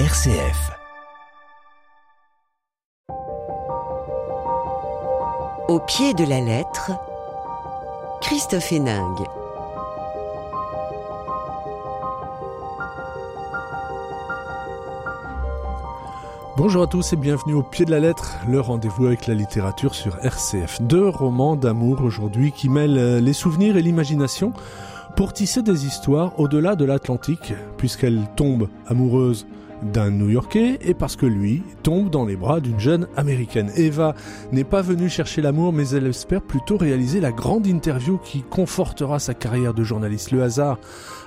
RCF. Au pied de la lettre, Christophe Héningue. Bonjour à tous et bienvenue au pied de la lettre, le rendez-vous avec la littérature sur RCF. Deux romans d'amour aujourd'hui qui mêlent euh, les souvenirs et l'imagination pour tisser des histoires au-delà de l'Atlantique, puisqu'elle tombe amoureuse d'un New-Yorkais et parce que lui tombe dans les bras d'une jeune américaine. Eva n'est pas venue chercher l'amour, mais elle espère plutôt réaliser la grande interview qui confortera sa carrière de journaliste. Le hasard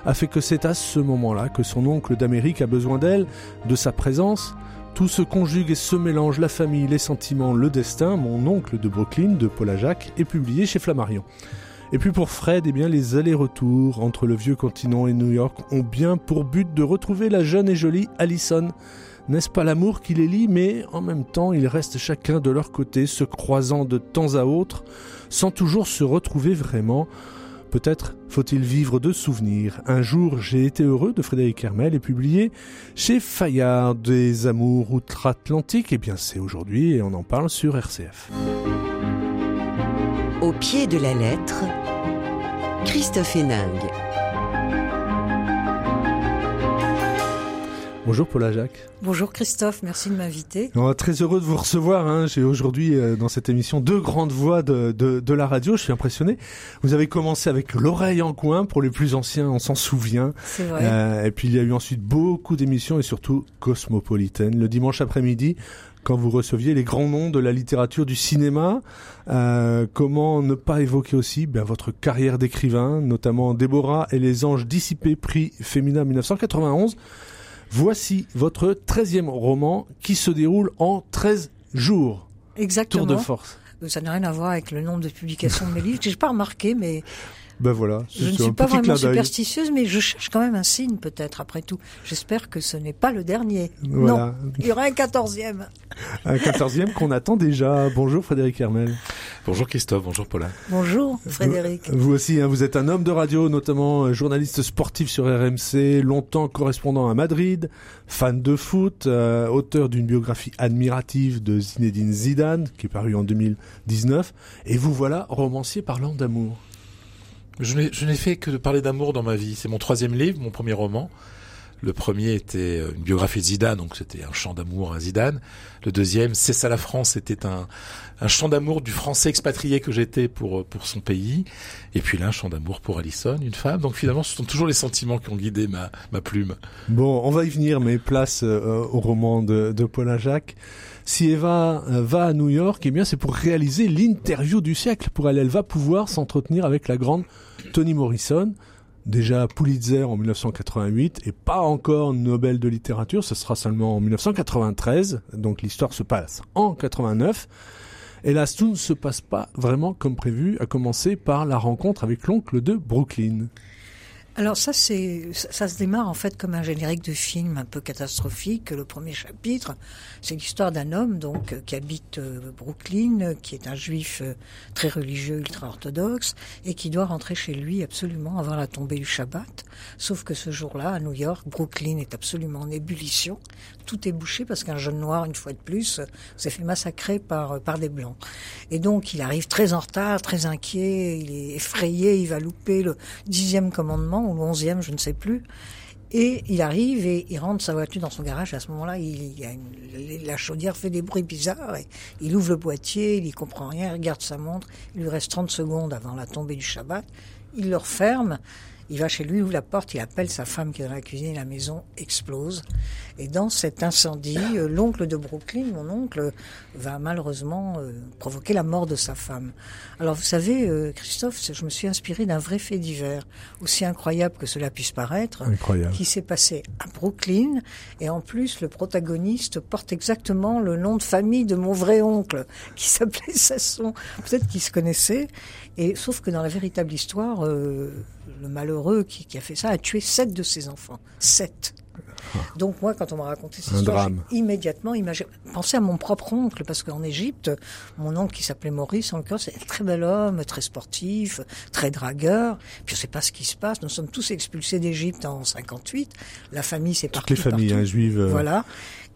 a fait que c'est à ce moment-là que son oncle d'Amérique a besoin d'elle, de sa présence. Tout se conjugue et se mélange, la famille, les sentiments, le destin. Mon oncle de Brooklyn, de Paula Jacques, est publié chez Flammarion. Et puis pour Fred, eh bien, les allers-retours entre le vieux continent et New York ont bien pour but de retrouver la jeune et jolie Allison. N'est-ce pas l'amour qui les lie, mais en même temps, ils restent chacun de leur côté, se croisant de temps à autre, sans toujours se retrouver vraiment. Peut-être faut-il vivre de souvenirs. Un jour, j'ai été heureux de Frédéric Hermel et publié chez Fayard des amours outre-Atlantique. Eh bien, c'est aujourd'hui et on en parle sur RCF. Au pied de la lettre, Christophe Héningue. Bonjour Paula Jacques. Bonjour Christophe, merci de m'inviter. Très heureux de vous recevoir. Hein. J'ai aujourd'hui euh, dans cette émission deux grandes voix de, de, de, la radio. Je suis impressionné. Vous avez commencé avec l'oreille en coin pour les plus anciens, on s'en souvient. C'est vrai. Euh, et puis il y a eu ensuite beaucoup d'émissions et surtout Cosmopolitaine. Le dimanche après-midi, quand vous receviez les grands noms de la littérature du cinéma. Euh, comment ne pas évoquer aussi bien, votre carrière d'écrivain, notamment Déborah et les anges dissipés, prix féminin 1991. Voici votre 13e roman qui se déroule en 13 jours. Exactement. Tour de force. Ça n'a rien à voir avec le nombre de publications de mes livres. J'ai pas remarqué, mais ben voilà. Je ne suis pas vraiment superstitieuse, mais je cherche quand même un signe, peut-être, après tout. J'espère que ce n'est pas le dernier. Voilà. Non, il y aura un quatorzième. Un quatorzième qu'on attend déjà. Bonjour Frédéric Hermel. Bonjour Christophe, bonjour Paula. Bonjour Frédéric. Vous, vous aussi, hein, vous êtes un homme de radio, notamment journaliste sportif sur RMC, longtemps correspondant à Madrid, fan de foot, euh, auteur d'une biographie admirative de Zinedine Zidane, qui est parue en 2019. Et vous voilà romancier parlant d'amour. Je n'ai fait que de parler d'amour dans ma vie. C'est mon troisième livre, mon premier roman. Le premier était une biographie de Zidane, donc c'était un chant d'amour à Zidane. Le deuxième, C'est ça la France, c'était un, un chant d'amour du français expatrié que j'étais pour, pour son pays. Et puis là, un chant d'amour pour Alison, une femme. Donc finalement, ce sont toujours les sentiments qui ont guidé ma, ma plume. Bon, on va y venir, mais place euh, au roman de, de Jacques. Si Eva euh, va à New York, eh bien c'est pour réaliser l'interview du siècle. Pour elle, elle va pouvoir s'entretenir avec la grande Toni Morrison déjà Pulitzer en 1988 et pas encore Nobel de littérature, ce sera seulement en 1993, donc l'histoire se passe en 89. Hélas, tout ne se passe pas vraiment comme prévu, à commencer par la rencontre avec l'oncle de Brooklyn. Alors ça, c'est ça se démarre en fait comme un générique de film un peu catastrophique. Le premier chapitre, c'est l'histoire d'un homme donc qui habite Brooklyn, qui est un juif très religieux, ultra orthodoxe, et qui doit rentrer chez lui absolument avant la tombée du Shabbat. Sauf que ce jour-là, à New York, Brooklyn est absolument en ébullition. Tout est bouché parce qu'un jeune noir, une fois de plus, s'est fait massacrer par par des blancs. Et donc, il arrive très en retard, très inquiet, il est effrayé, il va louper le dixième commandement ou le onzième, je ne sais plus. Et il arrive et il rentre sa voiture dans son garage. À ce moment-là, la chaudière fait des bruits bizarres. Il ouvre le boîtier, il y comprend rien, il regarde sa montre. Il lui reste 30 secondes avant la tombée du Shabbat. Il le referme. Il va chez lui, ouvre la porte, il appelle sa femme qui est dans la cuisine, la maison explose. Et dans cet incendie, euh, l'oncle de Brooklyn, mon oncle, va malheureusement euh, provoquer la mort de sa femme. Alors vous savez, euh, Christophe, je me suis inspiré d'un vrai fait divers, aussi incroyable que cela puisse paraître, incroyable. qui s'est passé à Brooklyn. Et en plus, le protagoniste porte exactement le nom de famille de mon vrai oncle, qui s'appelait Sasson. Peut-être qu'ils se connaissaient. Et sauf que dans la véritable histoire, le malheureux qui, qui, a fait ça a tué sept de ses enfants. Sept. Donc moi, quand on m'a raconté cette Un histoire, immédiatement pensé à mon propre oncle, parce qu'en Égypte, mon oncle qui s'appelait Maurice, en l'occurrence, c'est un très bel homme, très sportif, très dragueur. Puis on sait pas ce qui se passe. Nous sommes tous expulsés d'Égypte en 58. La famille s'est Toutes partie les familles hein, juives. euh, Voilà.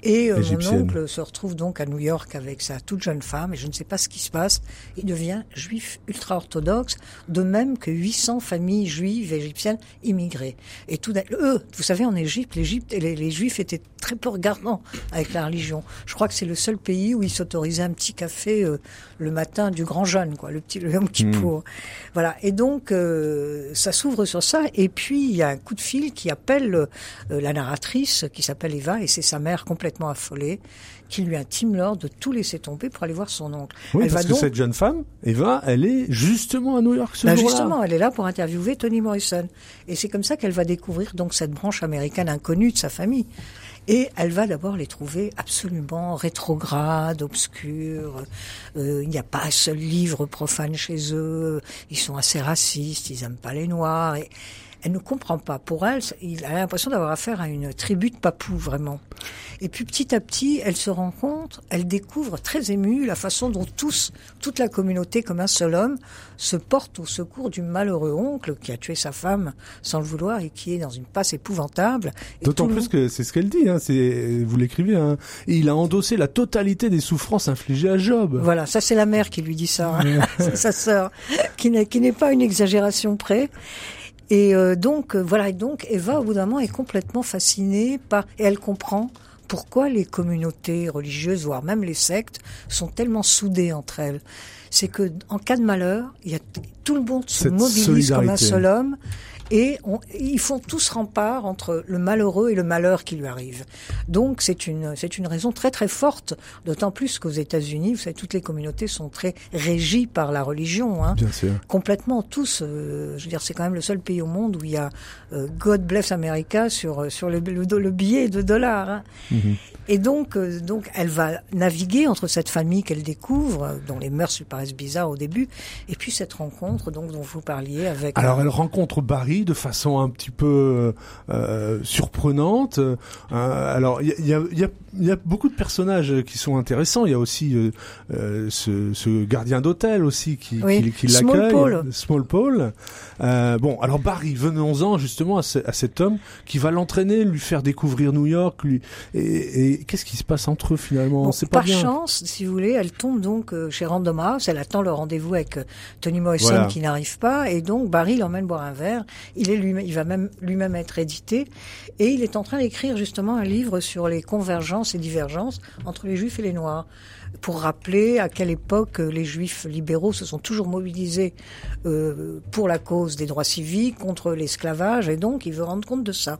Et euh, mon oncle se retrouve donc à New York avec sa toute jeune femme, et je ne sais pas ce qui se passe. Il devient juif ultra-orthodoxe, de même que 800 familles juives égyptiennes immigrées. Et tout d'un- eux, vous savez, en Égypte, l'Égypte, les, les juifs étaient très peu regardants avec la religion. Je crois que c'est le seul pays où ils s'autorisaient un petit café euh, le matin du grand jeûne, quoi, le petit le Yom Kippour. Voilà. Et donc, euh, ça s'ouvre sur ça. Et puis, il y a un coup de fil qui appelle euh, la narratrice, qui s'appelle Eva, et c'est sa mère complètement affolée, qui lui intime l'ordre de tout laisser tomber pour aller voir son oncle. Oui, elle parce va que donc, cette jeune femme, Eva, elle est justement à New York ce Bah, jour-là. justement, elle est là pour interviewer Toni Morrison. Et c'est comme ça qu'elle va découvrir donc cette branche américaine inconnue de sa famille. Et elle va d'abord les trouver absolument rétrogrades, obscurs. Euh, il n'y a pas un seul livre profane chez eux. Ils sont assez racistes, ils aiment pas les noirs. Et elle ne comprend pas. Pour elle, il a l'impression d'avoir affaire à une tribu de papous, vraiment. Et puis petit à petit, elle se rend compte, elle découvre très émue la façon dont tous, toute la communauté comme un seul homme, se porte au secours du malheureux oncle qui a tué sa femme sans le vouloir et qui est dans une passe épouvantable. D'autant plus monde- que c'est ce qu'elle dit, hein, c'est, vous l'écrivez, hein, et il a endossé la totalité des souffrances infligées à Job. Voilà, ça c'est la mère qui lui dit ça, hein. c'est sa sœur, qui n'est pas une exagération près. Et euh, donc euh, voilà, et donc Eva au bout d'un moment est complètement fascinée par et elle comprend pourquoi les communautés religieuses, voire même les sectes, sont tellement soudées entre elles. C'est que en cas de malheur, il y a tout le monde se Cette mobilise comme un seul homme. Et on- ils font tous rempart entre le malheureux et le malheur qui lui arrive. Donc c'est une c'est une raison très très forte, d'autant plus qu'aux États-Unis, vous savez, toutes les communautés sont très régies par la religion. Hein Bien sûr. complètement tous. euh, je veux dire, c'est quand même le seul pays au monde où il y a euh, God bless America sur euh, sur le, le, le billet de dollars. hein. Mhm. Et donc, euh, donc, elle va naviguer entre cette famille qu'elle découvre, dont les mœurs lui paraissent bizarres au début, et puis cette rencontre, donc dont vous parliez avec. Alors elle rencontre Barry de façon un petit peu euh, surprenante. Euh, alors il y a- il y a beaucoup de personnages qui sont intéressants. Il y a aussi euh, euh, ce, ce gardien d'hôtel aussi qui, Oui, qui, qui Small l'accueille. Small Paul. Euh, bon, alors Barry, venons-en justement à, ce- à cet homme qui va l'entraîner, lui faire découvrir New York. Lui, et, et qu'est-ce qui se passe entre eux finalement? Bon, C'est pas par bien. chance, si vous voulez, elle tombe donc euh, chez Random House. Elle attend le rendez-vous avec euh, Tony Morrison Voilà. qui n'arrive pas, et donc Barry l'emmène boire un verre. Il est lui, il va même lui-même être édité, et il est en train d'écrire justement un livre sur les convergences et divergences entre les Juifs et les Noirs, pour rappeler à quelle époque les Juifs libéraux se sont toujours mobilisés euh, pour la cause des droits civiques, contre l'esclavage, et donc il veut rendre compte de ça.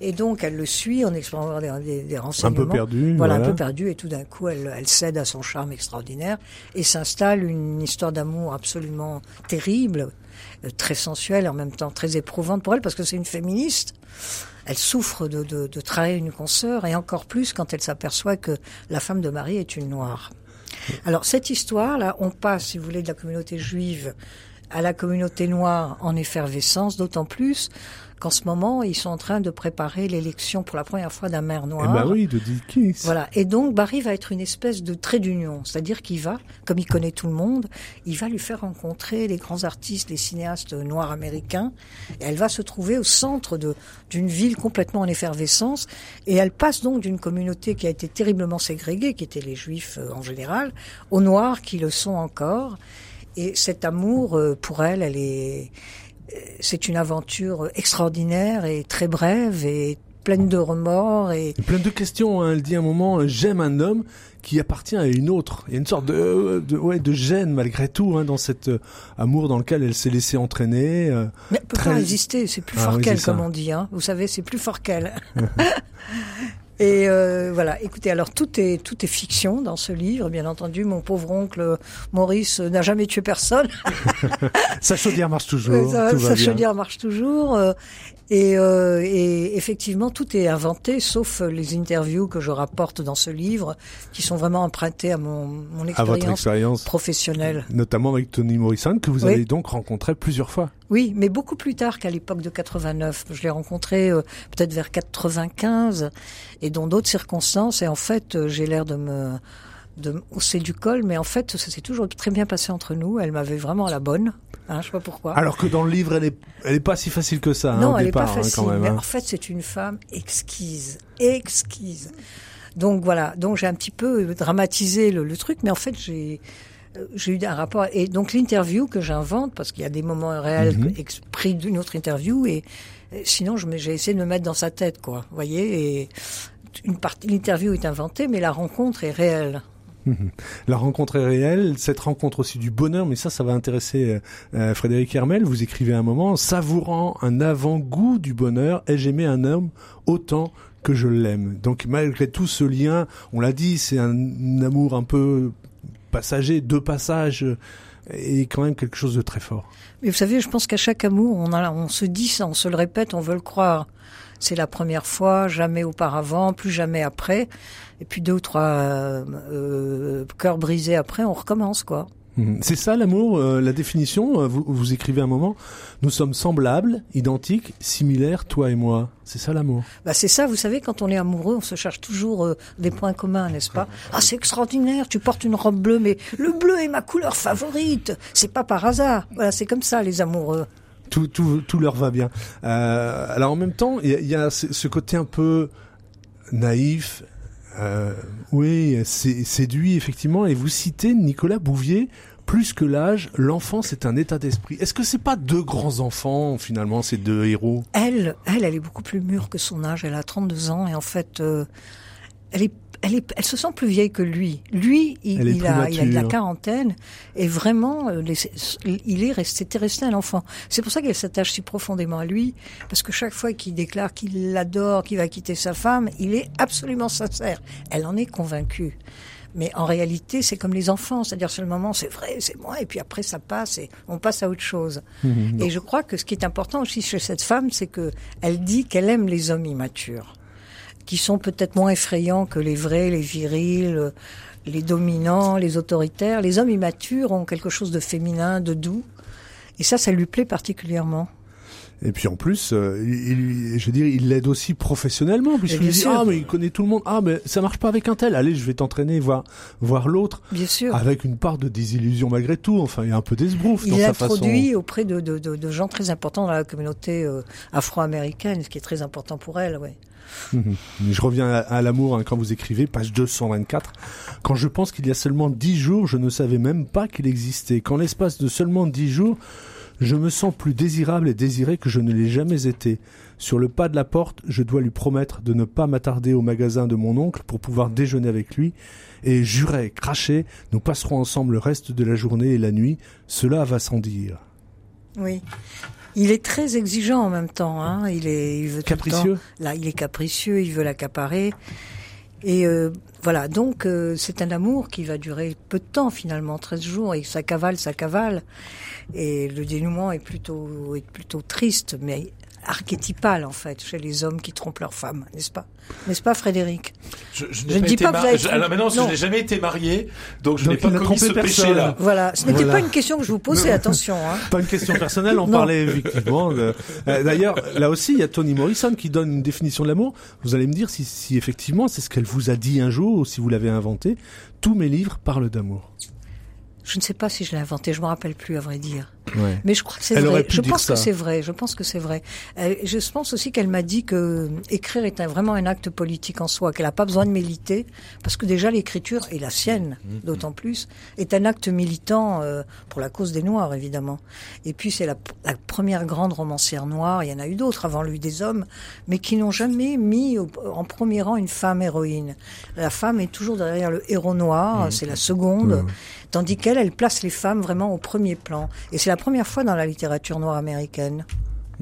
Et donc elle le suit en explorant des, des, des Un renseignements. peu perdu. Voilà, voilà. un peu perdue et tout d'un coup elle, elle cède à son charme extraordinaire et s'installe une histoire d'amour absolument terrible, euh, très sensuelle et en même temps très éprouvante pour elle parce que c'est une féministe. Elle souffre de, de, de trahir une consoeur et encore plus quand elle s'aperçoit que la femme de Marie est une noire. Alors cette histoire-là, on passe, si vous voulez, de la communauté juive à la communauté noire en effervescence, d'autant plus qu'en ce moment, ils sont en train de préparer l'élection pour la première fois d'un maire Eh noir. ben oui, de Dickens. Voilà. Et donc, Barry va être une espèce de trait d'union. C'est-à-dire qu'il va, comme il connaît tout le monde, il va lui faire rencontrer les grands artistes, les cinéastes noirs américains. Et elle va se trouver au centre de, d'une ville complètement en effervescence. Et elle passe donc d'une communauté qui a été terriblement ségrégée, qui étaient les juifs euh, en général, aux noirs qui le sont encore. Et cet amour, euh, pour elle, elle est, c'est une aventure extraordinaire et très brève et pleine de remords et Et plein de questions. Hein. Elle dit à un moment, euh, j'aime un homme qui appartient à une autre. Il y a une sorte de, de, ouais, de gêne malgré tout hein, dans cet euh, amour dans lequel elle s'est laissée entraîner. euh. Mais elle peut Très- pas résister, c'est plus Ah fort oui, qu'elle, comme on dit. Hein. Vous savez, c'est plus fort qu'elle. Et euh, voilà, écoutez, alors tout est tout est fiction dans ce livre, bien entendu. Mon pauvre oncle euh, Maurice euh, n'a jamais tué personne. Sa chaudière marche toujours. Euh, ça, tout va sa bien. chaudière marche toujours. Et, euh, et, effectivement, tout est inventé, sauf les interviews que je rapporte dans ce livre, qui sont vraiment empruntées à mon, mon expérience, à votre expérience professionnelle. Notamment avec Tony Morrison, que vous avez donc rencontré plusieurs fois. Oui, mais beaucoup plus tard qu'à l'époque de 89. Je l'ai rencontré euh, peut-être vers 95, et dans d'autres circonstances. Et en fait, euh, j'ai l'air de me de hausser du col, mais en fait, ça s'est toujours très bien passé entre nous. Elle m'avait vraiment à la bonne. Hein, je sais pas pourquoi. Alors que dans le livre, elle est, elle est pas si facile que ça. Hein, non, au elle départ, est pas facile. Hein, quand même, mais en fait, c'est une femme exquise, exquise. Donc voilà. Donc j'ai un petit peu dramatisé le, le truc, mais en fait, j'ai euh, j'ai eu un rapport et donc l'interview que j'invente parce qu'il y a des moments réels Mhm. pris d'une autre interview et, et sinon j'ai essayé de me mettre dans sa tête quoi, vous voyez et une partie l'interview est inventée mais la rencontre est réelle. La rencontre est réelle, cette rencontre aussi du bonheur, mais ça, ça va intéresser euh, euh, Frédéric Hermel. Vous écrivez un moment, savourant un avant-goût du bonheur, ai-je aimé un homme autant que je l'aime? Donc malgré tout ce lien, on l'a dit, c'est un amour un peu passager, de passage, euh, et quand même quelque chose de très fort. Mais vous savez, je pense qu'à chaque amour, on, on se dit ça, on se le répète, on veut le croire. C'est la première fois, jamais auparavant, plus jamais après. Et puis deux ou trois euh, euh, cœurs brisés après, on recommence quoi. Mhm. C'est ça l'amour, euh, la définition. euh, Vous, vous écrivez un moment, nous sommes semblables, identiques, similaires, toi et moi. C'est ça l'amour. Bah c'est ça, vous savez, quand on est amoureux, on se cherche toujours euh, des points communs, n'est-ce pas? Ah, c'est extraordinaire, tu portes une robe bleue, mais le bleu est ma couleur favorite. C'est pas par hasard. Voilà, c'est comme ça les amoureux. Tout, tout, tout leur va bien. Euh, alors en même temps, il y a, ce côté un peu naïf, euh, oui, c'est séduit effectivement. Et vous citez Nicolas Bouvier. Plus que l'âge, l'enfant c'est un état d'esprit. Est-ce que c'est pas deux grands enfants finalement ces deux héros? Elle, elle, elle est beaucoup plus mûre que son âge. Elle a 32 ans et en fait, euh, elle est, elle est, elle se sent plus vieille que lui. Lui, il, a, il a de la quarantaine et vraiment, euh, les- il est resté, c'était resté un enfant. C'est pour ça qu'elle s'attache si profondément à lui, parce que chaque fois qu'il déclare qu'il l'adore, qu'il va quitter sa femme, il est absolument sincère. Elle en est convaincue. Mais en réalité, c'est comme les enfants, c'est-à-dire sur le moment, c'est vrai, c'est moi, et puis après ça passe et on passe à autre chose. Et je crois que ce qui est important aussi chez cette femme, c'est que elle dit qu'elle aime les hommes immatures, qui sont peut-être moins effrayants que les vrais, les virils, les dominants, les autoritaires. Les hommes immatures ont quelque chose de féminin, de doux, et ça, ça lui plaît particulièrement. Et puis en plus, euh, il, il- je veux dire, il l'aide aussi professionnellement puisqu'il lui dit sûr. ah mais il connaît tout le monde. Ah mais ça marche pas avec un tel. Allez, je vais t'entraîner voir voir l'autre Bien sûr. avec une part de désillusion malgré tout. Enfin, il y a un peu d'esbrouf dans Il sa façon. l'introduit auprès de, de, de, de gens très importants dans la communauté euh, afro-américaine, ce qui est très important pour elle, ouais. Mhm. Je reviens à, l'amour hein, quand vous écrivez, page 224. Quand je pense qu'il y a seulement dix jours, je ne savais même pas qu'il existait. Qu'en l'espace de seulement dix jours, je me sens plus désirable et désiré que je ne l'ai jamais été. Sur le pas de la porte, je dois lui promettre de ne pas m'attarder au magasin de mon oncle pour pouvoir déjeuner avec lui. Et jurer, cracher, nous passerons ensemble le reste de la journée et la nuit. Cela va sans dire. Oui. Il est très exigeant en même temps. Hein. Il est, il veut tout le Capricieux temps- Là, il est capricieux. Il veut l'accaparer. Et euh, voilà. Donc, euh, c'est un amour qui va durer peu de temps finalement, 13 jours. Et ça cavale, ça cavale. Et le dénouement est plutôt, est plutôt triste, mais archétypal en fait chez les hommes qui trompent leurs femmes, n'est-ce pas? N'est-ce pas, Frédéric? Je, je Je n'ai ne dis été pas que vous je- alors Non. je n'ai jamais été marié, donc je n'ai pas commis trompé ce personne. péché-là. Voilà. Ce n'était Voilà. pas une question que je vous posais. Attention. Hein. Pas une question personnelle, on parlait effectivement. de- Euh, D'ailleurs, là aussi, il y a Toni Morrison qui donne une définition de l'amour. Vous allez me dire si, si effectivement c'est ce qu'elle vous a dit un jour ou si vous l'avez inventé. Tous mes livres parlent d'amour. Je ne sais pas si je l'ai inventé. Je me rappelle plus, à vrai dire. Ouais. Mais je crois que c'est vrai. Je pense ça. que c'est vrai. Je pense que c'est vrai. Euh, je pense aussi qu'elle m'a dit que euh, écrire est un, vraiment un acte politique en soi, qu'elle n'a pas besoin de militer, parce que déjà l'écriture et la sienne, Mhm. d'autant plus, est un acte militant euh, pour la cause des Noirs, évidemment. Et puis c'est la, la première grande romancière noire. Il y en a eu d'autres avant lui, des hommes, mais qui n'ont jamais mis au- en premier rang une femme héroïne. La femme est toujours derrière le héros noir. Mhm. C'est la seconde. Tandis qu'elle, elle place les femmes vraiment au premier plan. Et c'est la première fois dans la littérature noire américaine.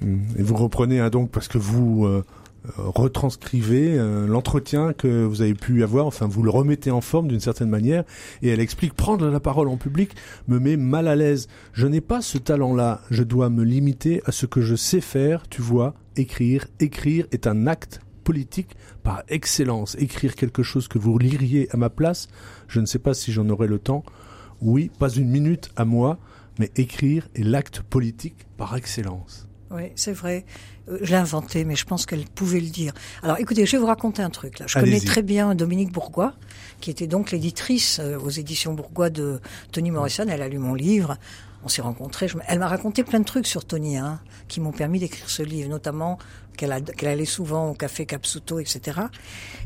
Mm. Et vous reprenez hein, donc parce que vous euh, euh, retranscrivez euh, l'entretien que vous avez pu avoir, enfin vous le remettez en forme d'une certaine manière, et elle explique prendre la parole en public me met mal à l'aise. Je n'ai pas ce talent-là. Je dois me limiter à ce que je sais faire. Tu vois, écrire. Écrire est un acte politique par excellence. Écrire quelque chose que vous liriez à ma place, je ne sais pas si j'en aurai le temps. Oui, pas une minute à moi, mais écrire est l'acte politique par excellence. Oui, c'est vrai. Euh, je l'ai inventé, mais je pense qu'elle pouvait le dire. Alors, écoutez, je vais vous raconter un truc. Là, je connais très bien Dominique Bourgois, qui était donc l'éditrice euh, aux éditions Bourgois de Tony Morrison. Elle a lu mon livre. On s'est rencontrés. Elle m'a raconté plein de trucs sur Tony, hein, qui m'ont permis d'écrire ce livre, notamment qu'elle allait souvent au café Capsuto, etc.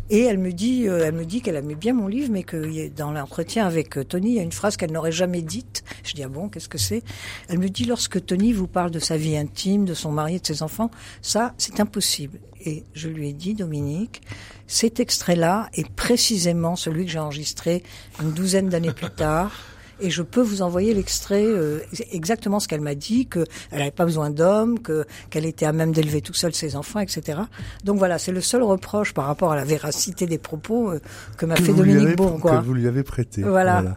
Et elle me dit, euh, elle me dit qu'elle aimait bien mon livre, mais que dans l'entretien avec euh, Tony, il y a une phrase qu'elle n'aurait jamais dite. Je dis ah bon, qu'est-ce que c'est? Elle me dit lorsque Tony vous parle de sa vie intime, de son mari, de ses enfants, ça c'est impossible. Et je lui ai dit Dominique, cet extrait-là est précisément celui que j'ai enregistré une douzaine d'années plus tard et je peux vous envoyer l'extrait euh, exactement ce qu'elle m'a dit, qu'elle n'avait pas besoin d'hommes, que qu'elle était à même d'élever tout seul ses enfants, etc. Donc voilà, c'est le seul reproche par rapport à la véracité des propos euh, que m'a fait Dominique Bourgois. Que vous lui avez prêté. Voilà.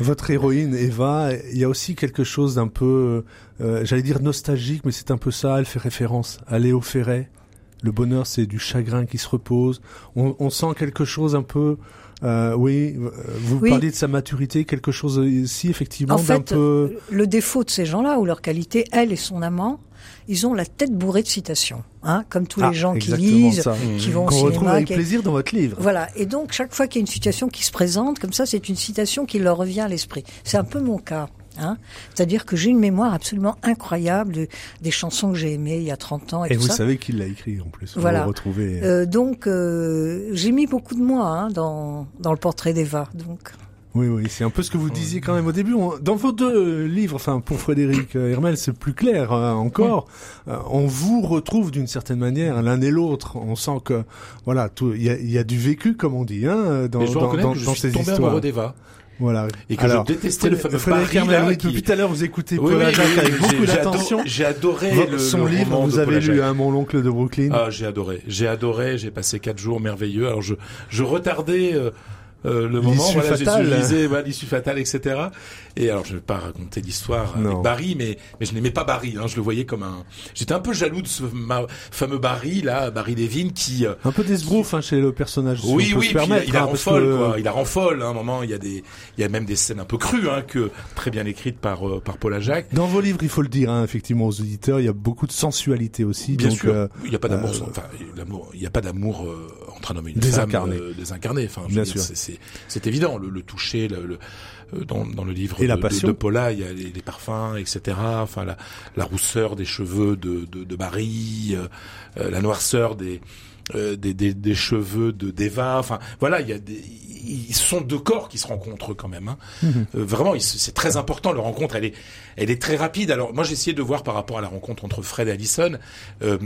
Votre héroïne Eva, il y a aussi quelque chose d'un peu, euh, j'allais dire nostalgique, mais c'est un peu ça. Elle fait référence à Léo Ferret. Le bonheur, c'est du chagrin qui se repose. On, on sent quelque chose un peu euh, oui, euh, vous parliez de sa maturité, quelque chose ici effectivement d'un peu. Le défaut de ces gens-là ou leur qualité, elle et son amant, ils ont la tête bourrée de citations, hein, comme tous les ah, gens qui lisent, qui vont au cinéma. retrouve avec plaisir dans votre livre. Voilà. Et donc chaque fois qu'il y a une situation qui se présente, comme ça, c'est une citation qui leur revient à l'esprit. C'est un peu mon cas. Hein C'est-à-dire que j'ai une mémoire absolument incroyable des chansons que j'ai aimées il y a 30 ans. Et, et vous savez qui l'a écrit en plus. Voilà. Vous retrouvez... Euh, donc euh, j'ai mis beaucoup de moi hein, dans, dans le portrait d'Eva. Donc. Oui, oui, c'est un peu ce que vous disiez quand même au début. Dans vos deux livres, enfin pour Frédéric euh, Hermel, c'est plus clair hein, encore. Euh, on vous retrouve d'une certaine manière l'un et l'autre. On sent que voilà, il y a, y a, du vécu, comme on dit, hein, dans, dans, dans, dans ces tombé histoires. d'Eva. Voilà. Et que je détestais le fameux Frédéric là, oui, qui... Depuis tout à l'heure, vous écoutez Oui, Paul oui, Ajac j'ai- avec beaucoup d'attention. J'ai adoré le, Son le livre, vous avez Paul lu hein, Mon oncle de Brooklyn. Ah, j'ai adoré. J'ai adoré. J'ai passé quatre jours merveilleux. Alors je, je retardais euh, euh, le moment. Voilà, j'ai fatale. je lisais voilà, l'issue fatale, etc. Et alors je vais pas raconter l'histoire avec Barry, mais mais je n'aimais pas Barry. Hein, je le voyais comme un. J'étais un peu jaloux de ce ma- fameux Barry là, Barry Levin, qui. euh, Un peu d'esbrouf hein, chez le personnage. si oui, peut oui, puis permettre. il a hein, parce folle, que- quoi. Il a rend folle. Hein, à un moment, il y a des, il y a même des scènes un peu crues, hein, que très bien écrites par euh, par Paul Ajac. Dans vos livres, il faut le dire, hein, effectivement, aux auditeurs, il y a beaucoup de sensualité aussi. Bien donc, sûr, il n'y a pas d'amour, enfin, l'amour, il n'y a pas d'amour euh, entre un homme et une Désincarné. femme désincarné. Enfin, Bien dire, sûr. C'est évident. Le, le toucher, le, le- euh, dans, dans le livre Et de, la passion. de Paula, il y a les, les parfums, etc. Enfin, la, la rousseur des cheveux de, de, de Barry, euh, euh, la noirceur des, euh, des, des, des cheveux de d'Eva. Enfin, voilà, il y a des, ils sont deux corps qui se rencontrent quand même. Hein. Mhm. Euh, vraiment, c'est très important. Leur rencontre, elle est, elle est très rapide. Alors, moi, j'ai essayé de voir par rapport à la rencontre entre Fred et Allison. Euh,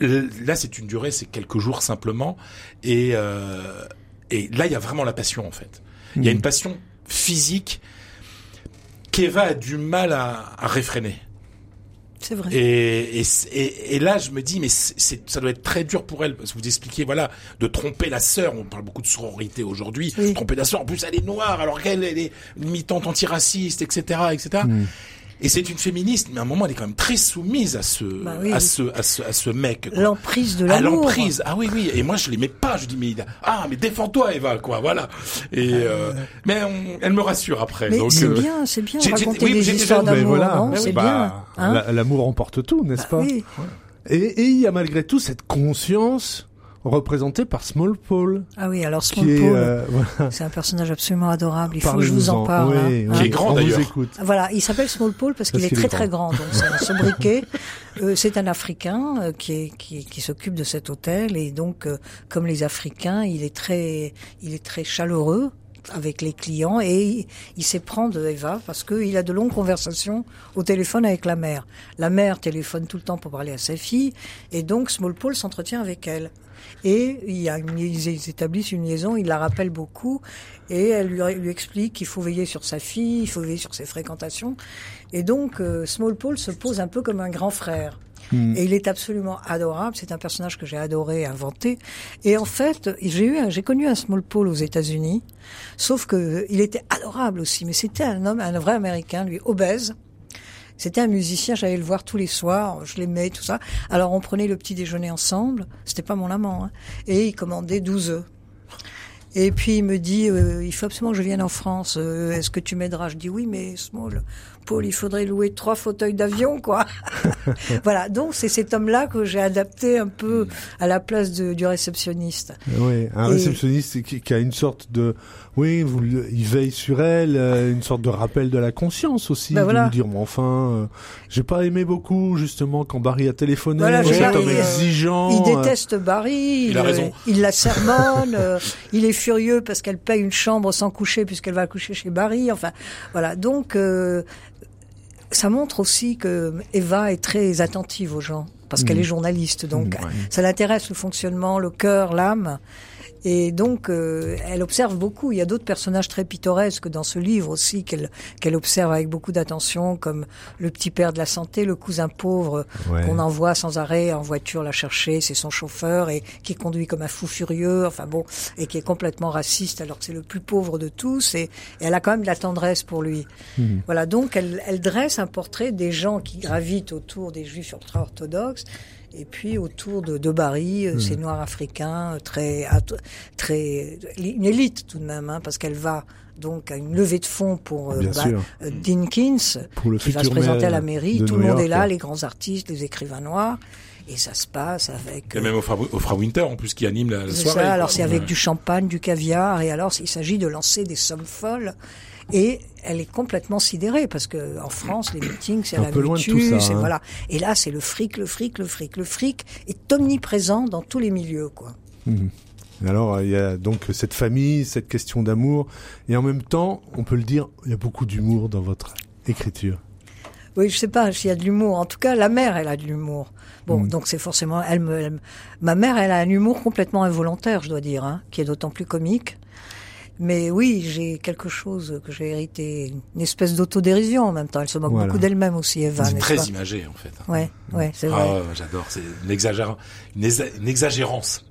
là, c'est une durée, c'est quelques jours simplement, et et là, il y a vraiment la passion en fait. Il y a Mhm. une passion physique qu'Eva a du mal à, à réfréner. C'est vrai. Et, et, et, et là, je me dis, mais ça doit être très dur pour elle, parce que vous expliquez, voilà, de tromper la sœur. On parle beaucoup de sororité aujourd'hui. Oui. Tromper la sœur, en plus, elle est noire, alors qu'elle, elle est militante antiraciste, etc., etc. Et c'est une féministe, mais à un moment, elle est quand même très soumise à ce, Bah oui. à ce, à ce, à ce mec. quoi. L'emprise de À l'amour. l'emprise. Ah oui, oui. Et moi, je l'aimais pas. Je dis, mais il a- ah, mais défends-toi, Eva, quoi. Voilà. Et euh, mais on- elle me rassure après. Mais donc, c'est euh, bien, c'est bien j'ai- de j'ai- raconter oui, des j'ai histoires d'amour, voilà, non Mais oui, C'est bah, bien. Hein la- l'amour emporte tout, n'est-ce pas oui. et il y a malgré tout cette conscience représentée par Small Paul, Ah oui, alors qui Small est Paul, euh, voilà, c'est un personnage absolument adorable. Il faut que je vous en parle. Oui, hein. oui, Qui est grand, d'ailleurs. écoute. Voilà, il s'appelle Small Paul parce qu'il est très très grand. Donc c'est un sobriquet. Euh, c'est un Africain euh, qui, est, qui, qui s'occupe de cet hôtel et donc euh, comme les Africains, il est très il est très chaleureux avec les clients et il, s'éprend de Eva parce qu'il a de longues conversations au téléphone avec la mère. La mère téléphone tout le temps pour parler à sa fille et donc Small Paul s'entretient avec elle. Et il y a une, ils établissent une liaison, il la rappelle beaucoup, et elle lui, explique qu'il faut veiller sur sa fille, il faut veiller sur ses fréquentations. Et donc, euh, Small Paul se pose un peu comme un grand frère. Mm. Et il est absolument adorable. C'est un personnage que j'ai adoré inventer. Et en fait, j'ai eu, j'ai connu un Small Paul aux États-Unis. Sauf que il était adorable aussi. Mais c'était un homme, un vrai Américain, lui, obèse. C'était un musicien, j'allais le voir tous les soirs, je l'aimais, tout ça. Alors on prenait le petit déjeuner ensemble, c'était pas mon amant, hein, et il commandait 12 œufs. Et puis il me dit, euh, il faut absolument que je vienne en France. Euh, Est-ce que tu m'aideras? Je dis oui, mais Small, Paul, il faudrait louer trois fauteuils d'avion, quoi. voilà. Donc c'est cet homme-là que j'ai adapté un peu à la place de, du réceptionniste. Oui, un Et- réceptionniste qui, qui a une sorte de, oui, vous, il veille sur elle, euh, une sorte de rappel de la conscience aussi, Ben de voilà. lui dire, mais enfin, euh, j'ai pas aimé beaucoup justement quand Barry a téléphoné, Voilà, cet homme euh, exigeant. Il euh, déteste Barry. Il a raison. Il la sermonne. euh, il est furieux parce qu'elle paye une chambre sans coucher puisqu'elle va coucher chez Barry. Enfin, voilà. Donc, euh, ça montre aussi que Eva est très attentive aux gens parce qu'elle Mhm. est journaliste. Donc, ouais. ça l'intéresse le fonctionnement, le cœur, l'âme. Et donc, euh, elle observe beaucoup. Il y a d'autres personnages très pittoresques dans ce livre aussi qu'elle qu'elle observe avec beaucoup d'attention, comme le petit père de la santé, le cousin pauvre ouais. qu'on envoie sans arrêt en voiture la chercher, c'est son chauffeur et qui conduit comme un fou furieux, enfin bon, et qui est complètement raciste alors que c'est le plus pauvre de tous et, et elle a quand même de la tendresse pour lui. Mhm. Voilà, donc elle, elle dresse un portrait des gens qui gravitent autour des juifs ultra-orthodoxes et puis autour de, de Barry, euh, ces noirs africains, euh, très, très, une élite tout de même, hein, parce qu'elle va donc à une levée de fonds pour euh, bah, euh, Dinkins, Pour le qui va se présenter à la mairie. Tout le monde York. est là, les grands artistes, les écrivains noirs. Et ça se passe avec... Et même Oprah, Oprah Winter, en plus, qui anime la, la c'est soirée. ça, alors c'est avec Ouais. du champagne, du caviar, et alors il s'agit de lancer des sommes folles. Et elle est complètement sidérée parce que en France, les meetings, c'est la peu loin de tout mutu, ça, c'est hein. voilà. Et là, c'est le fric, le fric, le fric, le fric est omniprésent dans tous les milieux, quoi. Mhm. Alors, euh, il y a donc cette famille, cette question d'amour, et en même temps, on peut le dire, il y a beaucoup d'humour dans votre écriture. Oui, je sais pas s'il y a de l'humour. En tout cas, la mère, elle a de l'humour. Bon, Mm. donc c'est forcément, elle me, elle me- ma mère, elle a un humour complètement involontaire, je dois dire, hein, qui est d'autant plus comique. Mais oui, j'ai quelque chose que j'ai hérité, une espèce d'autodérision en même temps. Elle se moque Voilà. beaucoup d'elle-même aussi, Eva, C'est très pas imagé, en fait. Ouais, ouais, c'est Ah, vrai. ouais, j'adore. C'est une, une, exa- une exagérance.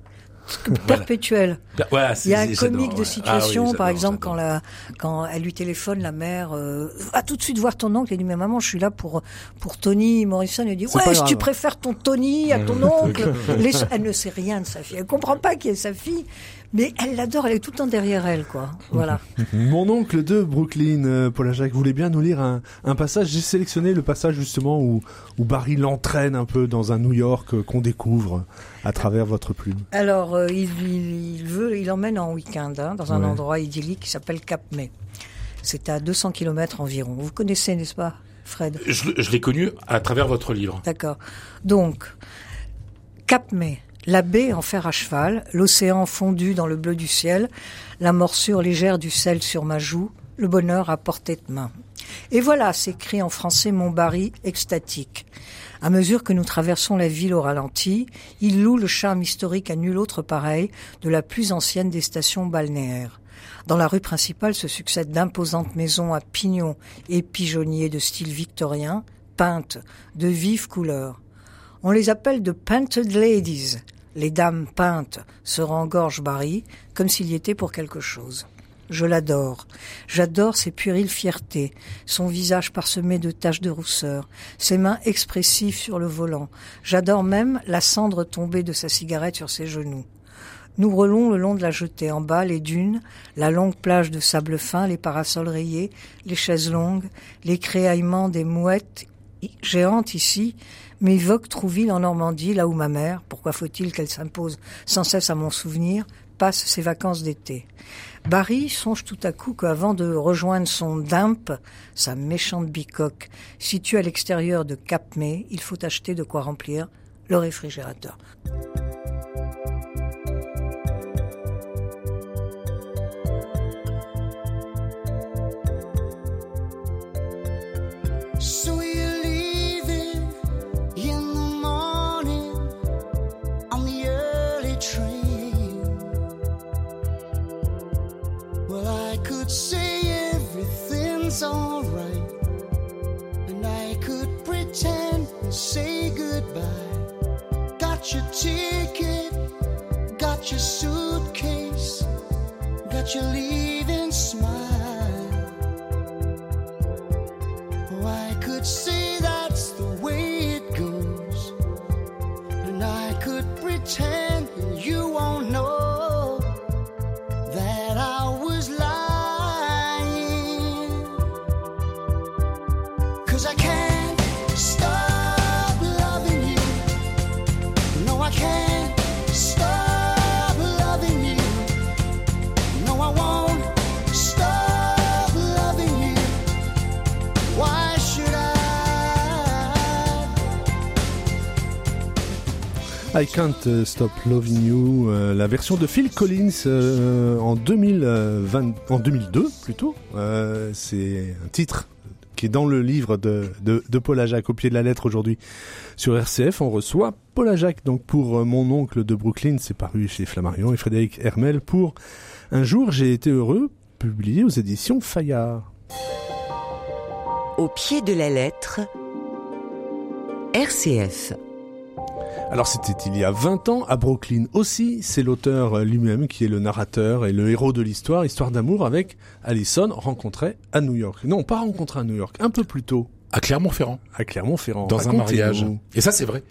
Voilà. Perpétuel. Voilà, c'est- Il y a un comique de ouais. situation, Ah oui, par exemple, quand, la, quand elle lui téléphone, la mère, euh, va tout de suite voir ton oncle. Elle dit, mais maman, je suis là pour, pour Tony Morrison. Elle dit, ouais, si grave. tu préfères ton Tony à ton oncle. Les- elle ne sait rien de sa fille. Elle comprend pas qui est sa fille, mais elle l'adore. Elle est tout le temps derrière elle, quoi. Voilà. Mon oncle de Brooklyn, euh, Paul Jacques, voulait bien nous lire un, un passage. J'ai sélectionné le passage justement où, où Barry l'entraîne un peu dans un New York euh, qu'on découvre à travers votre plume. Alors, euh, il, il, il veut, il emmène en week-end hein, dans un Ouais. endroit idyllique qui s'appelle Cap May. C'est à 200 kilomètres environ. Vous connaissez, n'est-ce pas, Fred? Je, je l'ai connu à travers votre livre. D'accord. Donc, Cap May, la baie en fer à cheval, l'océan fondu dans le bleu du ciel, la morsure légère du sel sur ma joue, le bonheur à portée de main. Et voilà, s'écrit en français mon Barry extatique. À mesure que nous traversons la ville au ralenti, il loue le charme historique à nul autre pareil de la plus ancienne des stations balnéaires. Dans la rue principale se succèdent d'imposantes maisons à pignons et pigeonniers de style victorien, peintes de vives couleurs. On les appelle de painted ladies. Les dames peintes se rengorgent Barry comme s'il y était pour quelque chose. Je l'adore. J'adore ses puériles fiertés, son visage parsemé de taches de rousseur, ses mains expressives sur le volant. J'adore même la cendre tombée de sa cigarette sur ses genoux. Nous roulons le long de la jetée, en bas les dunes, la longue plage de sable fin, les parasols rayés, les chaises longues, les créaillements des mouettes géantes ici, m'évoquent Trouville en Normandie, là où ma mère, pourquoi faut-il qu'elle s'impose sans cesse à mon souvenir, passe ses vacances d'été. Barry songe tout à coup qu'avant de rejoindre son Dimp, sa méchante bicoque, située à l'extérieur de Cap May, il faut acheter de quoi remplir le réfrigérateur. Could say everything's alright, and I could pretend and say goodbye. Got your ticket, got your suitcase, got your leaving I Can't Stop Loving You, euh, la version de Phil Collins euh, en 2020, en 2002 plutôt. Euh, c'est un titre qui est dans le livre de, de, de Paul Ajac au pied de la lettre aujourd'hui sur RCF. On reçoit Paul Ajac donc pour Mon oncle de Brooklyn, c'est paru chez Flammarion et Frédéric Hermel pour Un jour j'ai été heureux, publié aux éditions Fayard. Au pied de la lettre, RCF. Alors c'était il y a 20 ans à Brooklyn aussi, c'est l'auteur lui-même qui est le narrateur et le héros de l'histoire, histoire d'amour avec Allison rencontrée à New York. Non, pas rencontrée à New York, un peu plus tôt. À Clermont-Ferrand. À Clermont-Ferrand. Dans un mariage. Et ça c'est vrai.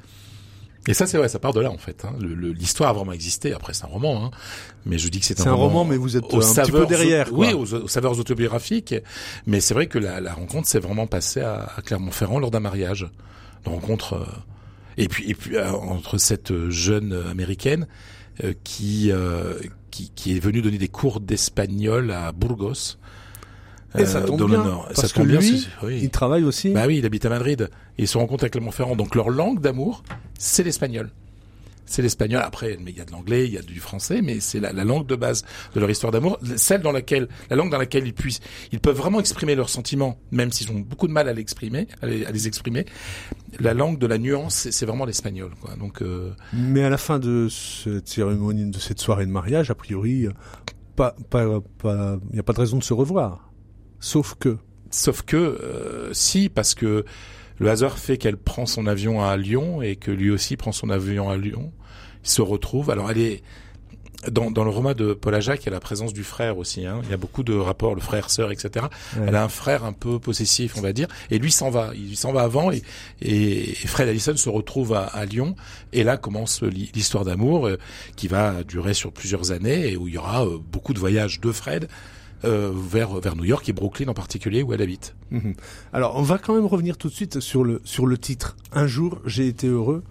Et ça, c'est vrai, ça part de là en fait. Hein. L'histoire a vraiment existé. Après, c'est un roman, hein. mais je dis que c'est un, un roman, mais vous êtes un petit peu derrière. Quoi. Oui, aux, aux, saveurs autobiographiques. Mais c'est vrai que la, la rencontre s'est vraiment passée à, à Clermont-Ferrand lors d'un mariage. Une rencontre. Euh, et puis, et puis euh, entre cette jeune américaine euh, qui, qui, qui est venue donner des cours d'espagnol à Burgos. Et ça tombe bien, nord. parce ça tombe que lui, bien, oui. il travaille aussi. Bah oui, il habite à Madrid. Et ils se rencontrent à Clermont-Ferrand. Donc leur langue d'amour, c'est l'espagnol. C'est l'espagnol. Après, il y a de l'anglais, il y a du français, mais c'est la, la, langue de base de leur histoire d'amour, celle dans laquelle, la langue dans laquelle ils puissent, ils peuvent vraiment exprimer leurs sentiments, même s'ils ont beaucoup de mal à l'exprimer, à, les, à les exprimer. La langue de la nuance, c'est vraiment l'espagnol, quoi. Donc. Euh... Mais à la fin de cette cérémonie, de cette soirée de mariage, a priori, pas, pas, pas, il n'y a pas de raison de se revoir. Sauf que. Sauf que, euh, si, parce que le hasard fait qu'elle prend son avion à Lyon et que lui aussi prend son avion à Lyon. Se retrouve. Alors, elle est dans, dans le roman de Paul Ajac, il y a la présence du frère aussi. Hein. Il y a beaucoup de rapports, le frère, sœur, etc. Ouais. Elle a un frère un peu possessif, on va dire, et lui s'en va. Il s'en va avant, et, et Fred Allison se retrouve à, à Lyon. Et là commence l'histoire d'amour euh, qui va durer sur plusieurs années et où il y aura euh, beaucoup de voyages de Fred euh, vers vers New York et Brooklyn en particulier où elle habite. Mmh. Alors on va quand même revenir tout de suite sur le sur le titre. Un jour j'ai été heureux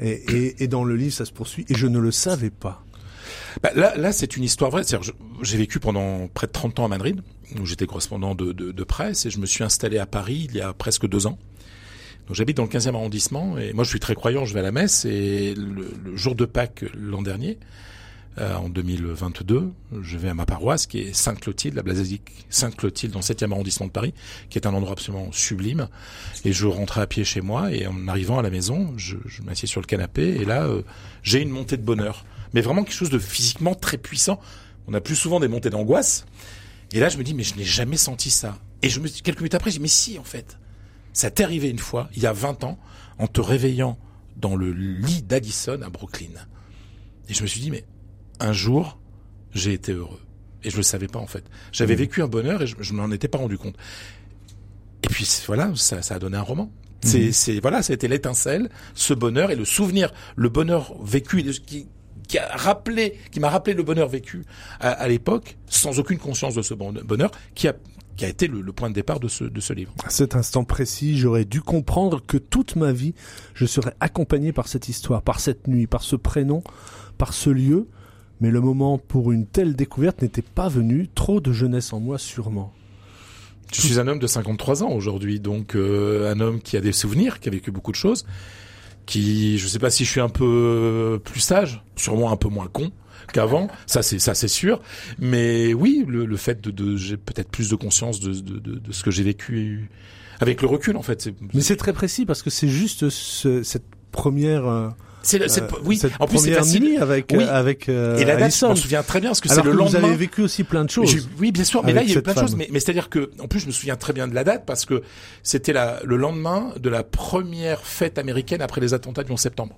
et, et, et dans le livre ça se poursuit et je ne le savais pas. Bah là, là c'est une histoire vraie. J'ai vécu pendant près de 30 ans à Madrid, où j'étais correspondant de, de, de, presse, et je me suis installé à Paris il y a presque deux ans. Donc j'habite dans le 15e arrondissement, et moi je suis très croyant, je vais à la messe, et le, le jour de Pâques l'an dernier, euh, en 2022, je vais à ma paroisse qui est Sainte-Clotilde, la basilique Sainte-Clotilde dans le 7e arrondissement de Paris, qui est un endroit absolument sublime. Et je rentrais à pied chez moi et en arrivant à la maison, je, je m'assieds sur le canapé et là, euh, j'ai une montée de bonheur. Mais vraiment quelque chose de physiquement très puissant. On a plus souvent des montées d'angoisse. Et là, je me dis, mais je n'ai jamais senti ça. Et je me quelques minutes après, je dis, mais si, en fait. Ça t'est arrivé une fois, il y a 20 ans, en te réveillant dans le lit d'Addison à Brooklyn. Et je me suis dit, mais un jour, j'ai été heureux. Et je le savais pas en fait. J'avais mmh. vécu un bonheur et je, je m'en étais pas rendu compte. Et puis voilà, ça, ça a donné un roman. C'est, mmh. c'est voilà, c'était l'étincelle, ce bonheur et le souvenir, le bonheur vécu qui, qui a rappelé, qui m'a rappelé le bonheur vécu à, à l'époque, sans aucune conscience de ce bonheur, qui a qui a été le, le, point de départ de ce, de ce livre. À cet instant précis, j'aurais dû comprendre que toute ma vie, je serais accompagné par cette histoire, par cette nuit, par ce prénom, par ce lieu, mais le moment pour une telle découverte n'était pas venu, trop de jeunesse en moi sûrement. Je suis un homme de 53 ans aujourd'hui, donc euh, un homme qui a des souvenirs, qui a vécu beaucoup de choses, qui, je sais pas si je suis un peu plus sage, sûrement un peu moins con qu'avant, ça c'est ça c'est sûr, mais oui, le, le fait de, de j'ai peut-être plus de conscience de, de, de, de ce que j'ai vécu avec le recul en fait. Mais c'est très précis parce que c'est juste ce, cette première euh c'est euh, oui. Cette en plus, c'est facile. avec oui. avec euh, et la date, je m'en souviens très bien parce que c'est le lendemain. Vous avez vécu aussi plein de choses. oui, bien sûr, mais là il y a eu plein de choses. Mais, mais c'est-à-dire que en plus je me souviens très bien de la date parce que c'était le lendemain de la première fête américaine après les attentats du 11 septembre.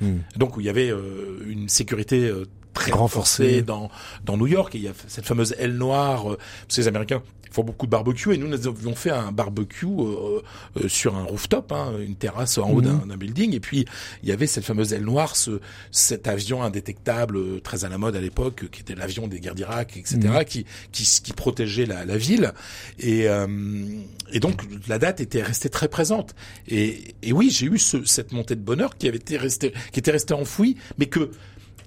Hmm. Donc où il y avait euh, une sécurité euh, très renforcée dans dans New York et il y a cette fameuse aile noire euh, parce que les Américains font beaucoup de barbecue et nous nous avions fait un barbecue euh, euh, sur un rooftop, hein, une terrasse en haut mmh. d'un building et puis il y avait cette fameuse aile noire, ce, cet avion indétectable euh, très à la mode à l'époque qui était l'avion des guerres d'Irak, etc. Mmh. Qui, qui, qui protégeait la, la ville et euh, et donc la date était restée très présente et, et oui j'ai eu ce, cette montée de bonheur qui avait été restée qui était restée enfouie mais que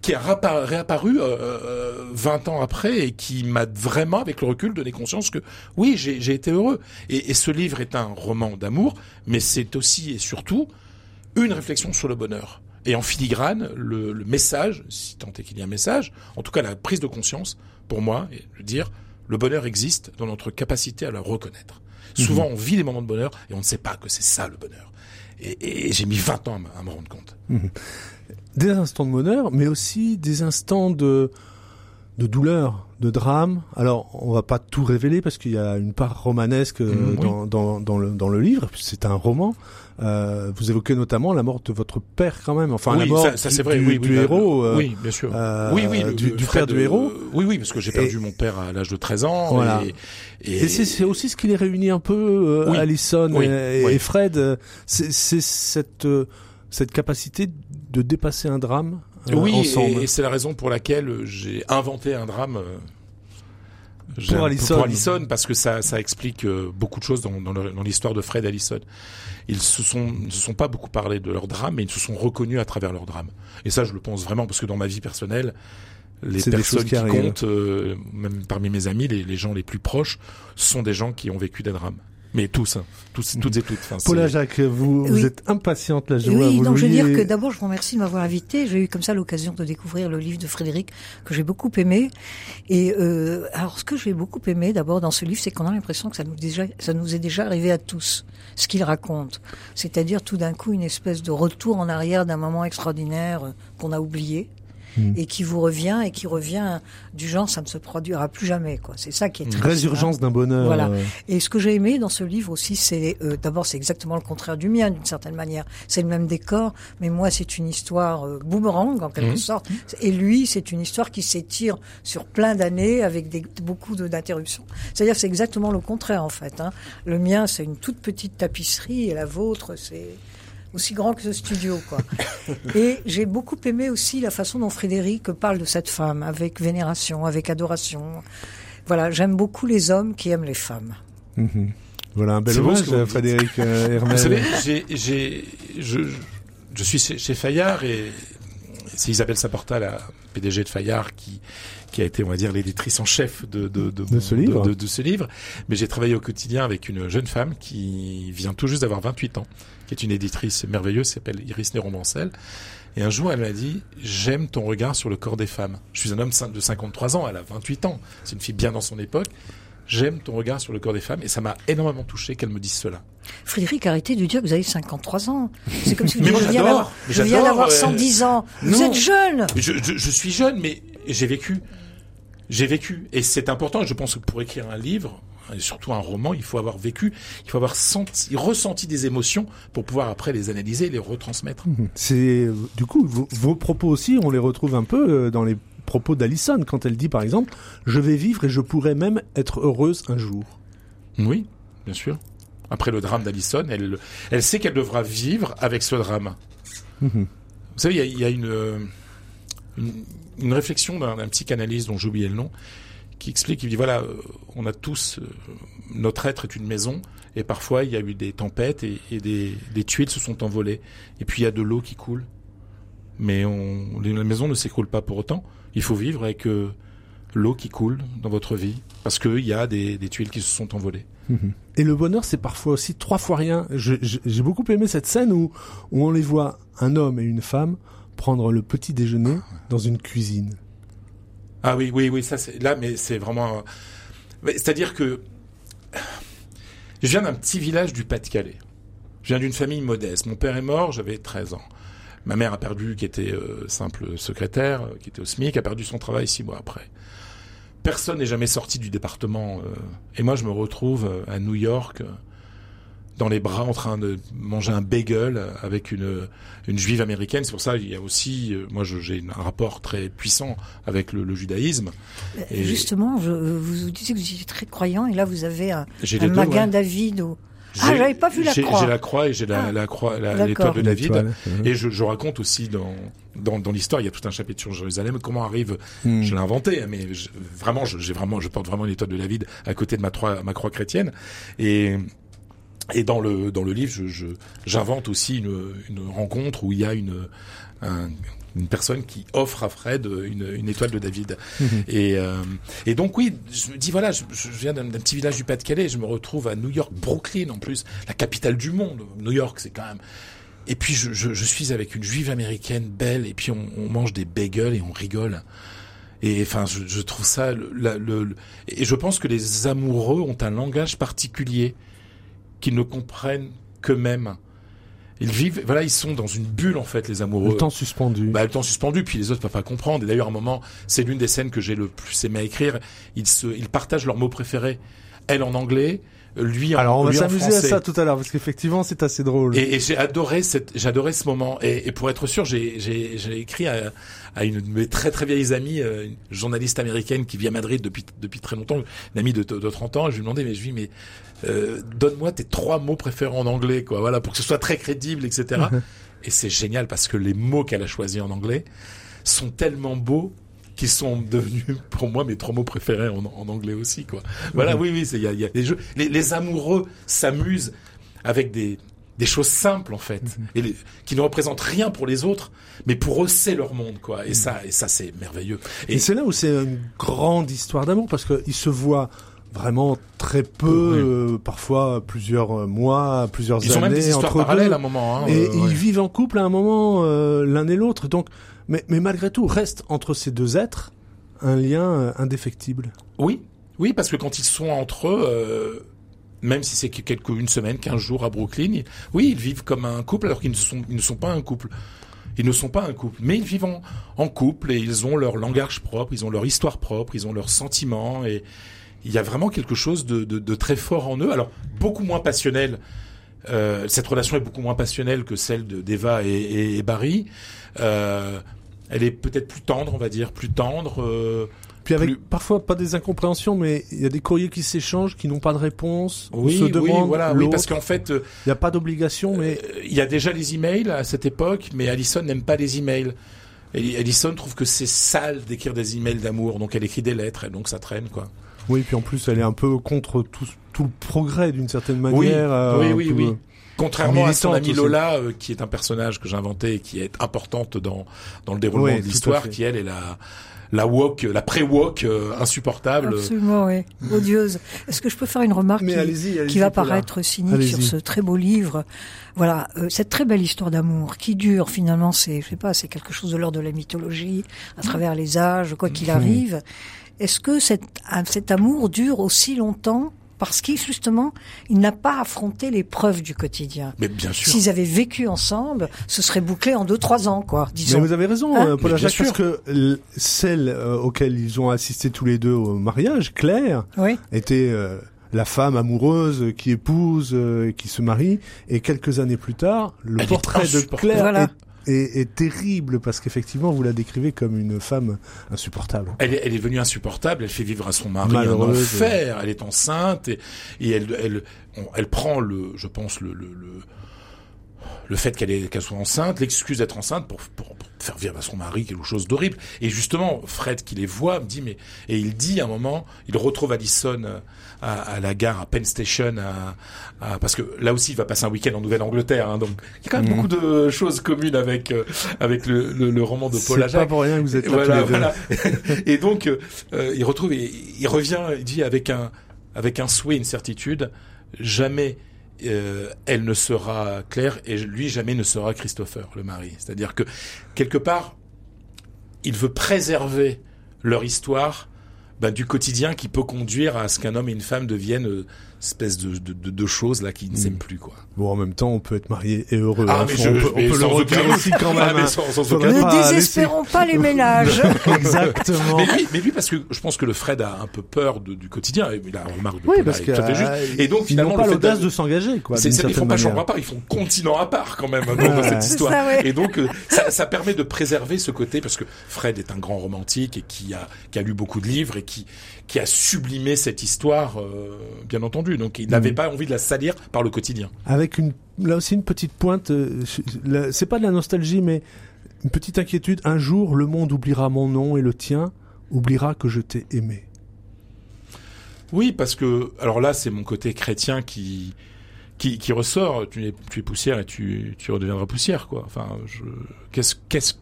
qui a réapparu euh, 20 ans après et qui m'a vraiment, avec le recul, donné conscience que oui, j'ai été heureux. Et, et, ce livre est un roman d'amour, mais c'est aussi et surtout une réflexion sur le bonheur. Et en filigrane, le, le message, si tant est qu'il y a un message, en tout cas la prise de conscience, pour moi, est de dire le bonheur existe dans notre capacité à le reconnaître. Souvent, on vit des moments de bonheur et on ne sait pas que c'est ça le bonheur. Et, et j'ai mis 20 ans à, à me rendre compte. Des instants de bonheur, mais aussi des instants de, de douleur, de drame. Alors, on va pas tout révéler parce qu'il y a une part romanesque euh, oui. dans, dans, dans, le, dans le livre. C'est un roman. Euh, vous évoquez notamment la mort de votre père quand même. Enfin, la oui, mort ça, ça, du, c'est vrai. du- oui, du oui, héros. le- euh, oui, bien sûr. euh, oui, oui, le- du- du frère du euh, héros. Oui, oui, parce que j'ai perdu mon père à l'âge de 13 ans. Voilà. Et, Et, c'est c'est aussi ce qui les réunit un peu, euh, Oui. et, et Fred. C'est c'est cette, euh, cette capacité de dépasser un drame euh, oui, ensemble. et, et c'est la raison pour laquelle j'ai inventé un drame. euh, Pour Allison. Pour Allison, parce que ça, ça explique euh, beaucoup de choses dans, l'histoire de Fred Allison. Ils se sont, ne se sont pas beaucoup parlé de leur drame, mais ils se sont reconnus à travers leur drame. Et ça, je le pense vraiment, parce que dans ma vie personnelle, les personnes qui comptent, euh, même parmi mes amis, les, les gens les plus proches, sont des gens qui ont vécu des drames. Mais tous, hein, tous, toutes et toutes. Enfin, Paula Jacques, vous, vous êtes impatiente là, je vois. Oui, vous donc je veux dire que d'abord, je vous remercie de m'avoir invité. J'ai eu comme ça l'occasion de découvrir le livre de Frédéric que j'ai beaucoup aimé. Et euh, alors, ce que j'ai beaucoup aimé d'abord dans ce livre, c'est qu'on a l'impression que ça nous, déjà, ça nous est déjà arrivé à tous, ce qu'il raconte. C'est-à-dire tout d'un coup une espèce de retour en arrière d'un moment extraordinaire euh, qu'on a oublié. Hmm. Et qui vous revient et qui revient du genre ça ne se produira plus jamais quoi. C'est ça qui est triste, hein. Résurgence d'un bonheur. Voilà. euh, Et ce que j'ai aimé dans ce livre aussi, c'est euh, d'abord c'est exactement le contraire du mien d'une certaine manière. C'est le même décor, mais moi c'est une histoire euh, boomerang en quelque Mhm. sorte. Et lui, c'est une histoire qui s'étire sur plein d'années avec des, beaucoup d'interruptions. C'est-à-dire c'est exactement le contraire en fait. Hein. Le mien, c'est une toute petite tapisserie et la vôtre, c'est aussi grand que ce studio, quoi. Et j'ai beaucoup aimé aussi la façon dont Frédéric parle de cette femme, avec vénération, avec adoration. Voilà, j'aime beaucoup les hommes qui aiment les femmes. mhm. Voilà un bel hommage. Frédéric euh, Hermel. Vous savez, j'ai, j'ai, je, je- je suis chez, chez Fayard et c'est Isabelle Saporta, la PDG de Fayard, qui, qui a été, on va dire, l'éditrice en chef de, de, de, De ce livre. de, de ce livre. Mais j'ai travaillé au quotidien avec une jeune femme qui vient tout juste d'avoir 28 ans, qui est une éditrice merveilleuse, s'appelle Iris Néron-Mancel. Et un jour, elle m'a dit, j'aime ton regard sur le corps des femmes. Je suis un homme de 53 ans, elle a 28 ans. C'est une fille bien dans son époque. J'aime ton regard sur le corps des femmes. Et ça m'a énormément touché qu'elle me dise cela. Frédéric, arrêtez de dire que vous avez 53 ans. C'est comme si vous Mais disiez, moi, je viens j'adore. d'avoir- Mais je viens j'adore, d'avoir euh, 110 ans. Vous non. êtes jeune. Je, je, je suis jeune, mais j'ai vécu. J'ai vécu. Et c'est important. Je pense que pour écrire un livre, et surtout un roman, il faut avoir vécu, il faut avoir senti, ressenti des émotions pour pouvoir après les analyser et les retransmettre. C'est du coup vos, vos propos aussi, on les retrouve un peu euh, dans les propos d'Alison quand elle dit par exemple je vais vivre et je pourrais même être heureuse un jour. Oui, bien sûr. Après le drame d'Alison, elle, elle sait qu'elle devra vivre avec ce drame. Mhm. Vous savez, il y a, il y a une, euh, une, une réflexion d'un d'un psychanalyste dont j'ai oublié le nom, qui explique, il dit voilà, euh, on a tous, euh, notre être est une maison, et parfois il y a eu des tempêtes et, et des, des tuiles se sont envolées, et puis il y a de l'eau qui coule. Mais on, la maison ne s'écroule pas pour autant. Il faut vivre avec euh, l'eau qui coule dans votre vie, parce qu'il y a des, des tuiles qui se sont envolées. Mhm. Et le bonheur, c'est parfois aussi trois fois rien. J'ai beaucoup aimé cette scène où, où on les voit, un homme et une femme, prendre le petit déjeuner dans une cuisine. Ah oui, oui, oui, ça c'est là, mais c'est vraiment. C'est-à-dire que je viens d'un petit village du Pas-de-Calais. Je viens d'une famille modeste. Mon père est mort, j'avais 13 ans. Ma mère a perdu, qui était euh, simple secrétaire, euh, qui était au SMIC, a perdu son travail six mois après. Personne n'est jamais sorti du département. euh, et moi, je me retrouve à New York, dans les bras, en train de manger un bagel avec une, une juive américaine. C'est pour ça il y a aussi, moi, j'ai un rapport très puissant avec le, le judaïsme. Et- Justement, je, vous disiez que vous étiez très croyant et là vous avez un, un Maguin ouais. David. Au... Ah, J'ai- j'avais pas vu la croix. J'ai la croix et j'ai la, Ah, la croix, l'étoile de David. L'étoile. Et je, je raconte aussi dans, dans, dans l'histoire, il y a tout un chapitre sur Jérusalem, comment arrive, Mhm. je l'ai inventé, hein, mais je- vraiment, je- j'ai vraiment, je porte vraiment une étoile de David à côté de ma, croix- ma croix chrétienne. Et, et dans le, dans le livre, je, je- j'invente aussi une, une rencontre où il y a une, un- une personne qui offre à Fred une, une étoile de David. Mhm. Et, euh, et donc oui, je me dis voilà, je, je viens d'un, petit village du Pas-de-Calais, je me retrouve à New York, Brooklyn en plus, la capitale du monde. New York, c'est quand même. Et puis je, je, je, suis avec une juive américaine belle, et puis on, on mange des bagels et on rigole. Et enfin, je, je trouve ça. Le, le, et je pense que les amoureux ont un langage particulier qu'ils ne comprennent qu'eux-mêmes. Ils vivent, voilà, ils sont dans une bulle en fait, les amoureux. Le temps suspendu. Bah, le temps suspendu, puis les autres peuvent pas comprendre. Et d'ailleurs, à un moment, c'est l'une des scènes que j'ai le plus aimé écrire. Ils se, ils partagent leurs mots préférés. Elle en anglais, lui en Alors on va s'amuser à ça tout à l'heure parce qu'effectivement c'est assez drôle. Et, et j'ai adoré cette, j'adorais ce moment. Et, et pour être sûr, j'ai, j'ai, j'ai écrit à, à une de mes très très vieilles amies, euh, une journaliste américaine qui vit à Madrid depuis depuis très longtemps, une amie de, de 30 ans. Et je lui ai demandé, mais je lui dit, mais euh, donne-moi tes trois mots préférés en anglais, quoi. Voilà, pour que ce soit très crédible, etc. et c'est génial parce que les mots qu'elle a choisis en anglais sont tellement beaux qui sont devenus pour moi mes trois mots préférés en, en anglais aussi quoi. Voilà, oui oui, il y a, y a des jeux les, les amoureux s'amusent avec des des choses simples en fait et les, qui ne représentent rien pour les autres mais pour eux c'est leur monde quoi et ça et ça c'est merveilleux Et, c'est là où c'est une grande histoire d'amour parce qu'ils se voient vraiment très peu, Oui. euh, parfois plusieurs mois, plusieurs ils ont années même des histoires entre parallèles deux. à un moment hein, et euh, ils ouais. vivent en couple à un moment euh, l'un et l'autre. Donc, mais, malgré tout, reste entre ces deux êtres un lien euh, indéfectible. Oui, oui, parce que quand ils sont entre eux, euh, même si c'est que quelques une semaine, quinze jours à Brooklyn, oui, ils vivent comme un couple alors qu'ils ne sont, pas un couple. Ils ne sont pas un couple, mais ils vivent en, couple et ils ont leur langage propre, ils ont leur histoire propre, ils ont leurs sentiments et il y a vraiment quelque chose de, très fort en eux. Alors beaucoup moins passionnel. Euh, cette relation est beaucoup moins passionnelle que celle de d'Eva et, Barry. Elle est peut-être plus tendre, on va dire, plus tendre. euh, Puis avec Plus- parfois pas des incompréhensions, mais il y a des courriers qui s'échangent, qui n'ont pas de réponse. Oui, on se oui, demande voilà, oui, parce qu'en fait, euh, il n'y a pas d'obligation, mais euh, il y a déjà les emails à cette époque, mais Alison n'aime pas les emails. Et Alison trouve que c'est sale d'écrire des emails d'amour, donc elle écrit des lettres, et donc ça traîne, quoi. oui, puis en plus elle est un peu contre tout, tout le progrès d'une certaine Oui, manière. euh, oui, oui, peu- oui. Contrairement à son aussi. Lola, euh, qui est un personnage que j'ai inventé et qui est importante dans dans le déroulement Oui, de l'histoire, qui elle est la la woke, la pré-woke euh, insupportable. Absolument, oui. Odieuse. Est-ce que je peux faire une remarque Mais qui, allez-y, allez-y, qui va paraître cynique sur ce très beau livre? Voilà, euh, cette très belle histoire d'amour qui dure finalement, c'est, je sais pas, c'est quelque chose de l'ordre de la mythologie, à travers les âges, quoi qu'il arrive. Est-ce que cet, cet amour dure aussi longtemps parce qu'il justement, il n'a pas affronté l'épreuve du quotidien. Mais bien sûr. S'ils avaient vécu ensemble, ce serait bouclé en deux trois ans, quoi, Mais disons. vous avez raison, Hein euh, Mais bien Jacques, parce que celle euh, auquel ils ont assisté tous les deux au mariage, Claire, Oui. était euh, la femme amoureuse qui épouse, euh, et qui se marie, et quelques années plus tard, le Elle portrait de. Claire Voilà. est, est- est terrible parce qu'effectivement vous la décrivez comme une femme insupportable. Elle est, elle est devenue insupportable. Elle fait vivre à son mari Malheureuse. un enfer. Elle est enceinte et, et elle, elle, on- elle prend le, je pense le, le, le, le fait qu'elle est, qu'elle soit enceinte, l'excuse d'être enceinte pour, pour, pour faire vivre à son mari quelque chose d'horrible. Et justement, Fred qui les voit me dit mais et il dit à un moment, il retrouve Allison euh, à, à la gare à Penn Station, à, à- parce que là aussi il va passer un week-end en Nouvelle-Angleterre. Hein, donc il y a quand même Mhm. beaucoup de choses communes avec euh, avec le, le, le roman de Paul C'est pas pour rien que vous êtes là Voilà, et donc, euh, euh, il retrouve, et il revient, il dit avec un, avec un souhait, une certitude, jamais euh, elle ne sera Claire et lui jamais ne sera Christopher, le mari. C'est-à-dire que quelque part, il veut préserver leur histoire ben, du quotidien qui peut conduire à ce qu'un homme et une femme deviennent euh, espèce de, de, de, de choses là qui ne s'aiment plus quoi. Bon, en même temps, on peut être marié et heureux. Ah, hein. mais je- on peut, on mais peut le aussi quand même. Ah, mais hein. sans- sans Ne pas désespérons pas les ménages. Exactement. Mais lui, mais lui, parce que je pense que le Fred a un peu peur de, du quotidien. Et la remarque de Oui, parce que tout à fait juste. euh, Et donc ils finalement, n'ont pas l'audace d'a- de s'engager, quoi. C'est, ils font pas chambre à part, ils font continent à part quand même dans, cette C'est histoire. ça, ouais. Et donc euh, ça, ça permet de préserver ce côté parce que Fred est un grand romantique et qui a qui a lu beaucoup de livres et qui qui a sublimé cette histoire, euh, bien entendu. Donc il n'avait pas envie de la salir par le quotidien. Avec une, là aussi une petite pointe, euh, c'est pas de la nostalgie, mais une petite inquiétude. Un jour, le monde oubliera mon nom et le tien oubliera que je t'ai aimé. Oui, parce que alors là, c'est mon côté chrétien qui qui, qui ressort. Tu es, tu es poussière et tu, tu redeviendras poussière, quoi. Enfin, qu'est-ce qu'est-ce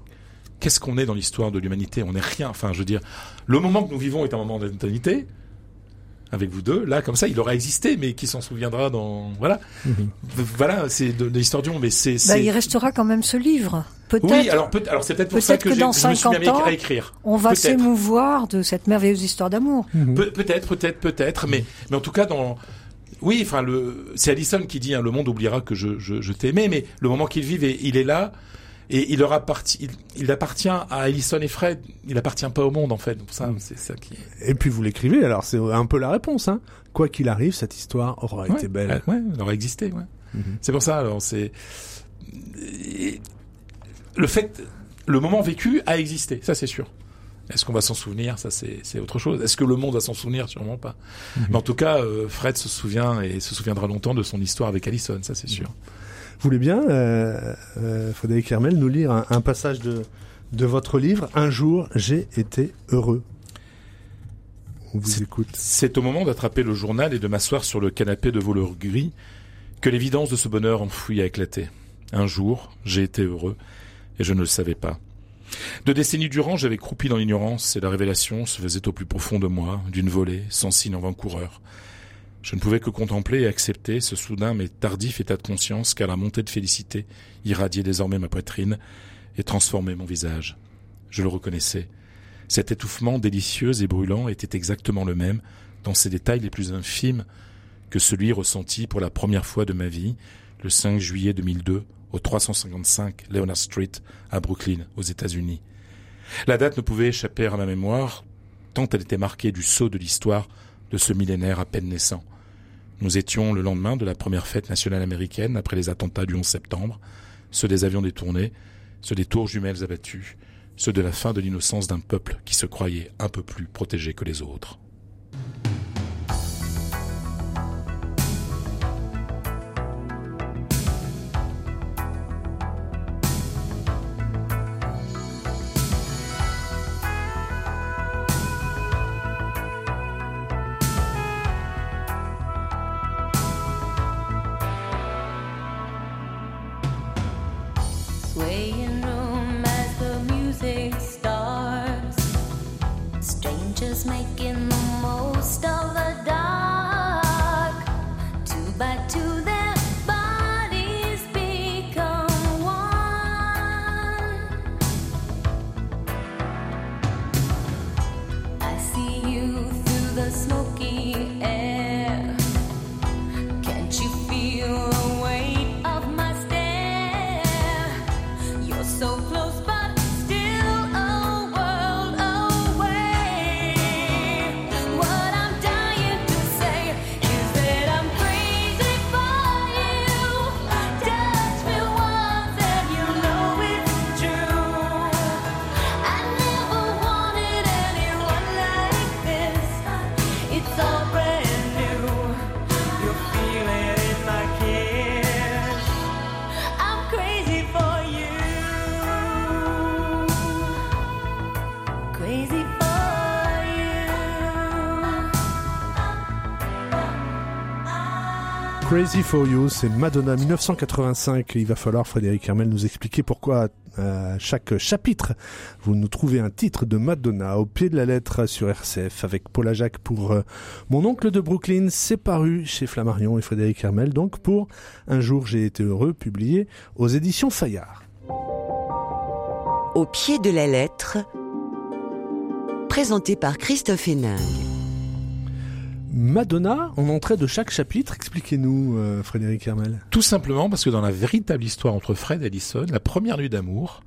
qu'est-ce qu'on est dans l'histoire de l'humanité? On n'est rien. Enfin, je veux dire, le moment que nous vivons est un moment d'éternité. Avec vous deux. Là, comme ça, il aura existé, mais qui s'en souviendra dans voilà, Mhm. voilà, c'est de, de l'histoire du monde. Mais c'est, Bah, c'est... il restera quand même ce livre. Peut-être. oui, alors peut alors c'est peut-être pour ça que, que j'ai- dans je me suis 50 mis à ans, écrire. On va Peut-être. s'émouvoir de cette merveilleuse histoire d'amour. Mhm. Pe- peut-être, peut-être, peut-être, mais mais en tout cas dans oui, enfin le c'est Allison qui dit hein, le monde oubliera que je je, je t'aimais, mais le moment qu'ils vivent, et- il est là. Et il leur appartient, il, il appartient à Allison et Fred. Il appartient pas au monde en fait. Donc ça, c'est ça qui. Et puis vous l'écrivez, alors c'est un peu la réponse. Hein. Quoi qu'il arrive, cette histoire aura été belle. Ouais, ouais, elle aurait existé. Ouais. Mhm. C'est pour ça. Alors c'est le fait, le moment vécu a existé. Ça c'est sûr. Est-ce qu'on va s'en souvenir? Ça c'est autre chose. Est-ce que le monde va s'en souvenir? Sûrement pas. Mhm. Mais en tout cas, euh, Fred se souvient et se souviendra longtemps de son histoire avec Allison. Ça c'est sûr. Vous voulez bien, euh, euh, Frédéric Hermel, nous lire un, un passage de, de votre livre Un jour, j'ai été heureux. On vous écoute. C'est au moment d'attraper le journal et de m'asseoir sur le canapé de velours gris que l'évidence de ce bonheur enfoui a éclaté. Un jour, j'ai été heureux et je ne le savais pas. De décennies durant, j'avais croupi dans l'ignorance et la révélation se faisait au plus profond de moi, d'une volée, sans signe en vain-coureur. Je ne pouvais que contempler et accepter ce soudain mais tardif état de conscience car la montée de félicité irradiait désormais ma poitrine et transformait mon visage. Je le reconnaissais. Cet étouffement délicieux et brûlant était exactement le même, dans ses détails les plus infimes, que celui ressenti pour la première fois de ma vie, le 5 juillet 2002, au 355 Leonard Street, à Brooklyn, aux États-Unis. La date ne pouvait échapper à ma mémoire, tant elle était marquée du sceau de l'histoire de ce millénaire à peine naissant. Nous étions le lendemain de la première fête nationale américaine après les attentats du 11 septembre, ceux des avions détournés, ceux des tours jumelles abattues, ceux de la fin de l'innocence d'un peuple qui se croyait un peu plus protégé que les autres. smoke. C'est Madonna 1985. Il va falloir, Frédéric Hermel, nous expliquer pourquoi à chaque chapitre, vous nous trouvez un titre de Madonna au pied de la lettre sur RCF avec Paula Jacques pour euh, Mon oncle de Brooklyn. C'est paru chez Flammarion et Frédéric Hermel, donc pour Un jour j'ai été heureux, publié aux éditions Fayard. Au pied de la lettre, présenté par Christophe Hénin. Madonna, en entrée de chaque chapitre, expliquez-nous, euh, Frédéric Hermel. Tout simplement parce que dans la véritable histoire entre Fred et Allison, la première nuit d'amour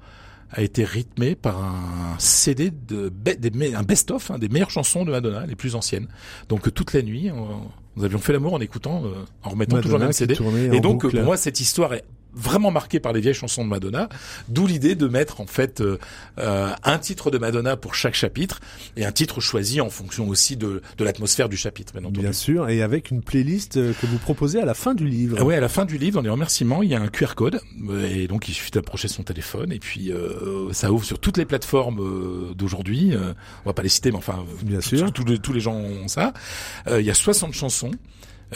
a été rythmée par un CD de be- des un best-of hein, des meilleures chansons de Madonna, les plus anciennes. Donc euh, toute la nuit, on- nous avions fait l'amour en écoutant, euh, en remettant toujours le même CD. Et donc, boucle. pour moi, cette histoire est vraiment marquée par les vieilles chansons de Madonna, d'où l'idée de mettre en fait euh, euh, un titre de Madonna pour chaque chapitre et un titre choisi en fonction aussi de, de l'atmosphère du chapitre, bien entendu. Bien sûr, et avec une playlist euh, que vous proposez à la fin du livre. Ah ouais, à la fin du livre, dans les remerciements, il y a un QR code euh, et donc il suffit d'approcher son téléphone et puis euh, ça ouvre sur toutes les plateformes d'aujourd'hui. Euh, on va pas les citer, mais enfin, Bien sûr. tous les, tous les gens ont ça. Euh, il y a 60 chansons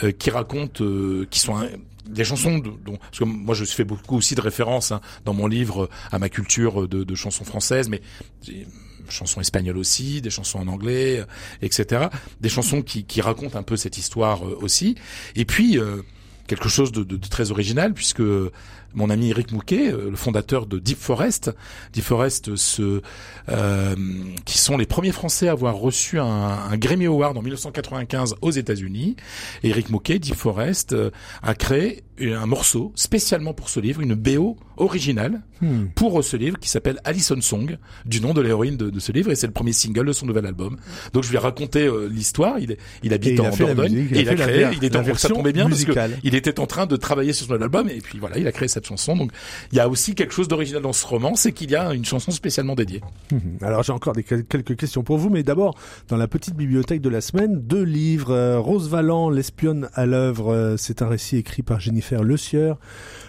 euh, qui racontent, euh, qui sont un- des chansons de, dont, parce que moi je fais beaucoup aussi de références hein, dans mon livre à ma culture de, de chansons françaises, mais chansons espagnoles aussi, des chansons en anglais, euh, etc. Des chansons qui, qui racontent un peu cette histoire euh, aussi. Et puis euh, quelque chose de, très original puisque mon ami Eric Mouquet, euh, le fondateur de Deep Forest, Deep Forest, euh, qui sont les premiers Français à avoir reçu un, un Grammy Award en 1995 aux États-Unis. Eric Mouquet, Deep Forest, euh, a créé un morceau spécialement pour ce livre, une BO originale Hmm. pour ce livre qui s'appelle Alison Song, du nom de l'héroïne de, de ce livre, et c'est le premier single de son nouvel album. Donc je lui ai raconté euh, l'histoire. Il, il habite en Dordogne musique, il et a il a fait la créé. il était en ça tombait bien musicale. parce que il était en train de travailler sur son album et puis voilà, il a créé cette chanson. Donc il y a aussi quelque chose d'original dans ce roman, c'est qu'il y a une chanson spécialement dédiée. Mhm. Alors j'ai encore des, quelques questions pour vous, mais d'abord, dans la petite bibliothèque de la semaine, deux livres. euh, Rose Valland, l'espionne à l'œuvre, euh, c'est un récit écrit par Jennifer Le Sieur,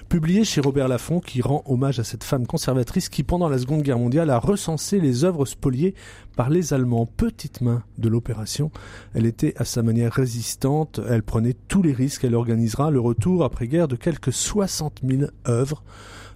publié chez Robert Laffont, qui rend hommage à cette femme conservatrice qui, pendant la Seconde Guerre mondiale, a recensé les œuvres spoliées par les Allemands. Petite main de l'opération, elle était à sa manière résistante, elle prenait tous les risques, elle organisera le retour après-guerre de quelques 60 000 œuvres.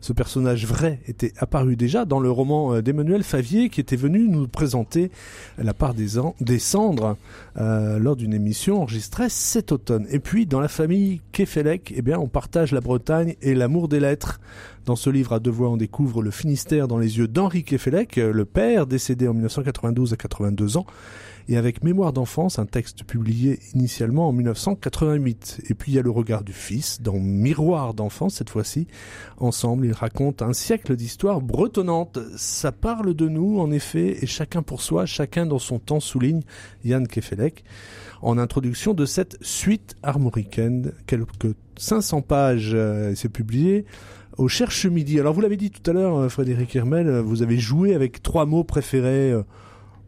Ce personnage vrai était apparu déjà dans le roman euh, d'Emmanuel Favier qui était venu nous présenter la part des, cendres euh, lors d'une émission enregistrée cet automne. Et puis dans la famille Kefelec, eh on partage la Bretagne et l'amour des lettres. Dans ce livre à deux voix, on découvre le Finistère dans les yeux d'Henri Kefelec, euh, le père décédé en 1992 à 82 ans et avec Mémoire d'enfance, un texte publié initialement en 1988. Et puis il y a le regard du fils dans Miroir d'enfance cette fois-ci. Ensemble, ils racontent un siècle d'histoire bretonnante. Ça parle de nous, en effet, et chacun pour soi, chacun dans son temps, souligne Yann Kefelec. En introduction de cette suite armoricaine, quelques 500 pages, euh, c'est publié au Cherche Midi. Alors vous l'avez dit tout à l'heure, euh, Frédéric Hermel, euh, vous avez joué avec trois mots préférés euh,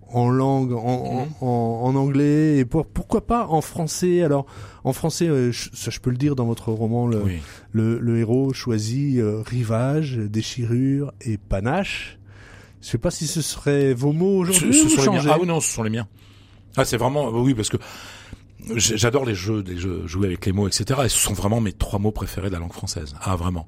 en langue, en, en, en- en anglais, et pour- pourquoi pas en français? Alors en français, je, ça je peux le dire dans votre roman, le, Oui. le, le héros choisit euh, rivage, déchirure et panache. Je sais pas si ce serait vos mots Ce, aujourd'hui ce ou sont les miens. Ah oui, non, ce sont les miens. Ah, c'est vraiment, oui, parce que j'adore les jeux, les jeux, jouer avec les mots, etc. Et ce sont vraiment mes trois mots préférés de la langue française. Ah, vraiment.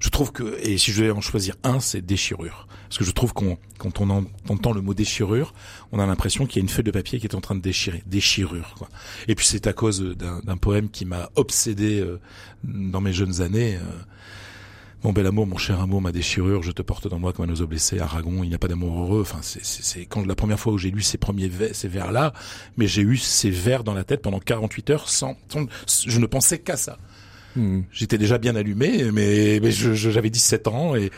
Je trouve que, et si je devais en choisir un, c'est déchirure. Parce que je trouve qu'on, quand on en- entend le mot déchirure, on a l'impression qu'il y a une feuille de papier qui est en train de déchirer. Déchirure, quoi. Et puis c'est à cause d'un, poème qui m'a obsédé euh, dans mes jeunes années. euh, mon bel amour, mon cher amour, ma déchirure, je te porte dans moi comme un oiseau blessé, Aragon, il n'y a pas d'amour heureux. Enfin, c'est quand la première fois où j'ai lu ces premiers vers, ces vers-là, mais j'ai eu ces vers dans la tête pendant 48 heures sans, sans- je ne pensais qu'à ça. Hmm. J'étais déjà bien allumé, mais, mais je, je- j'avais 17 ans et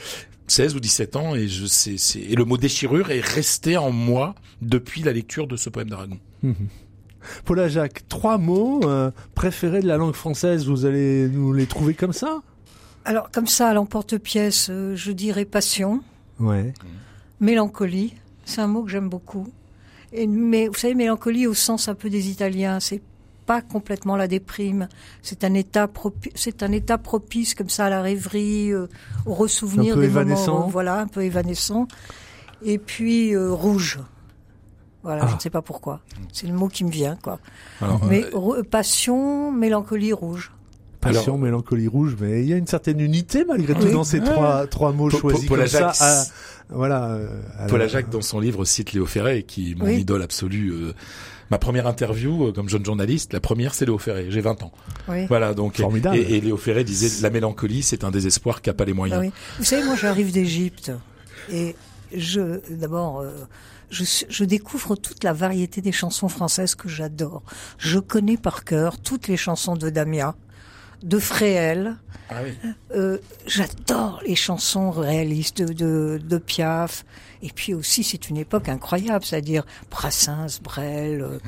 16 ou 17 ans et je c'est, c'est, et le mot déchirure est resté en moi depuis la lecture de ce poème d'Aragon. Paula Jacques, trois mots euh, préférés de la langue française, vous allez nous les trouver comme ça? Alors, comme ça, à l'emporte-pièce, euh, je dirais passion, Ouais. mélancolie. C'est un mot que j'aime beaucoup. Et, mais vous savez, mélancolie au sens un peu des Italiens, c'est pas complètement la déprime. C'est un état propice, c'est un état propice comme ça à la rêverie, euh, au ressouvenir des évanescent. moments, euh, voilà, un peu évanescent. Et puis euh, rouge. Voilà, Ah. je ne sais pas pourquoi. C'est le mot qui me vient, quoi. Alors, Mais euh, passion, mélancolie, rouge. Passion, Alors- mélancolie rouge, mais il y a une certaine unité malgré tout Oui. dans ces trois, trois mots Paul- choisis Paul comme ça. À- voilà. à Paul Ajac, dans son livre, cite Léo Ferré, qui est mon Oui. idole absolue. euh, ma première interview euh, comme jeune journaliste, la première, c'est Léo Ferré. J'ai 20 ans. Oui. Voilà, donc Formidable. Et, et Léo Ferré disait la mélancolie, c'est un désespoir qui a pas les moyens. Ah oui. Vous savez, moi, j'arrive d'Égypte et je, d'abord, euh, je, je découvre toute la variété des chansons françaises que j'adore. Je connais par cœur toutes les chansons de Damia, de Fréhel. Ah oui. Euh, j'adore les chansons réalistes de, de, de Piaf. Et puis aussi, c'est une époque incroyable, c'est-à-dire Brassens, Brel. euh,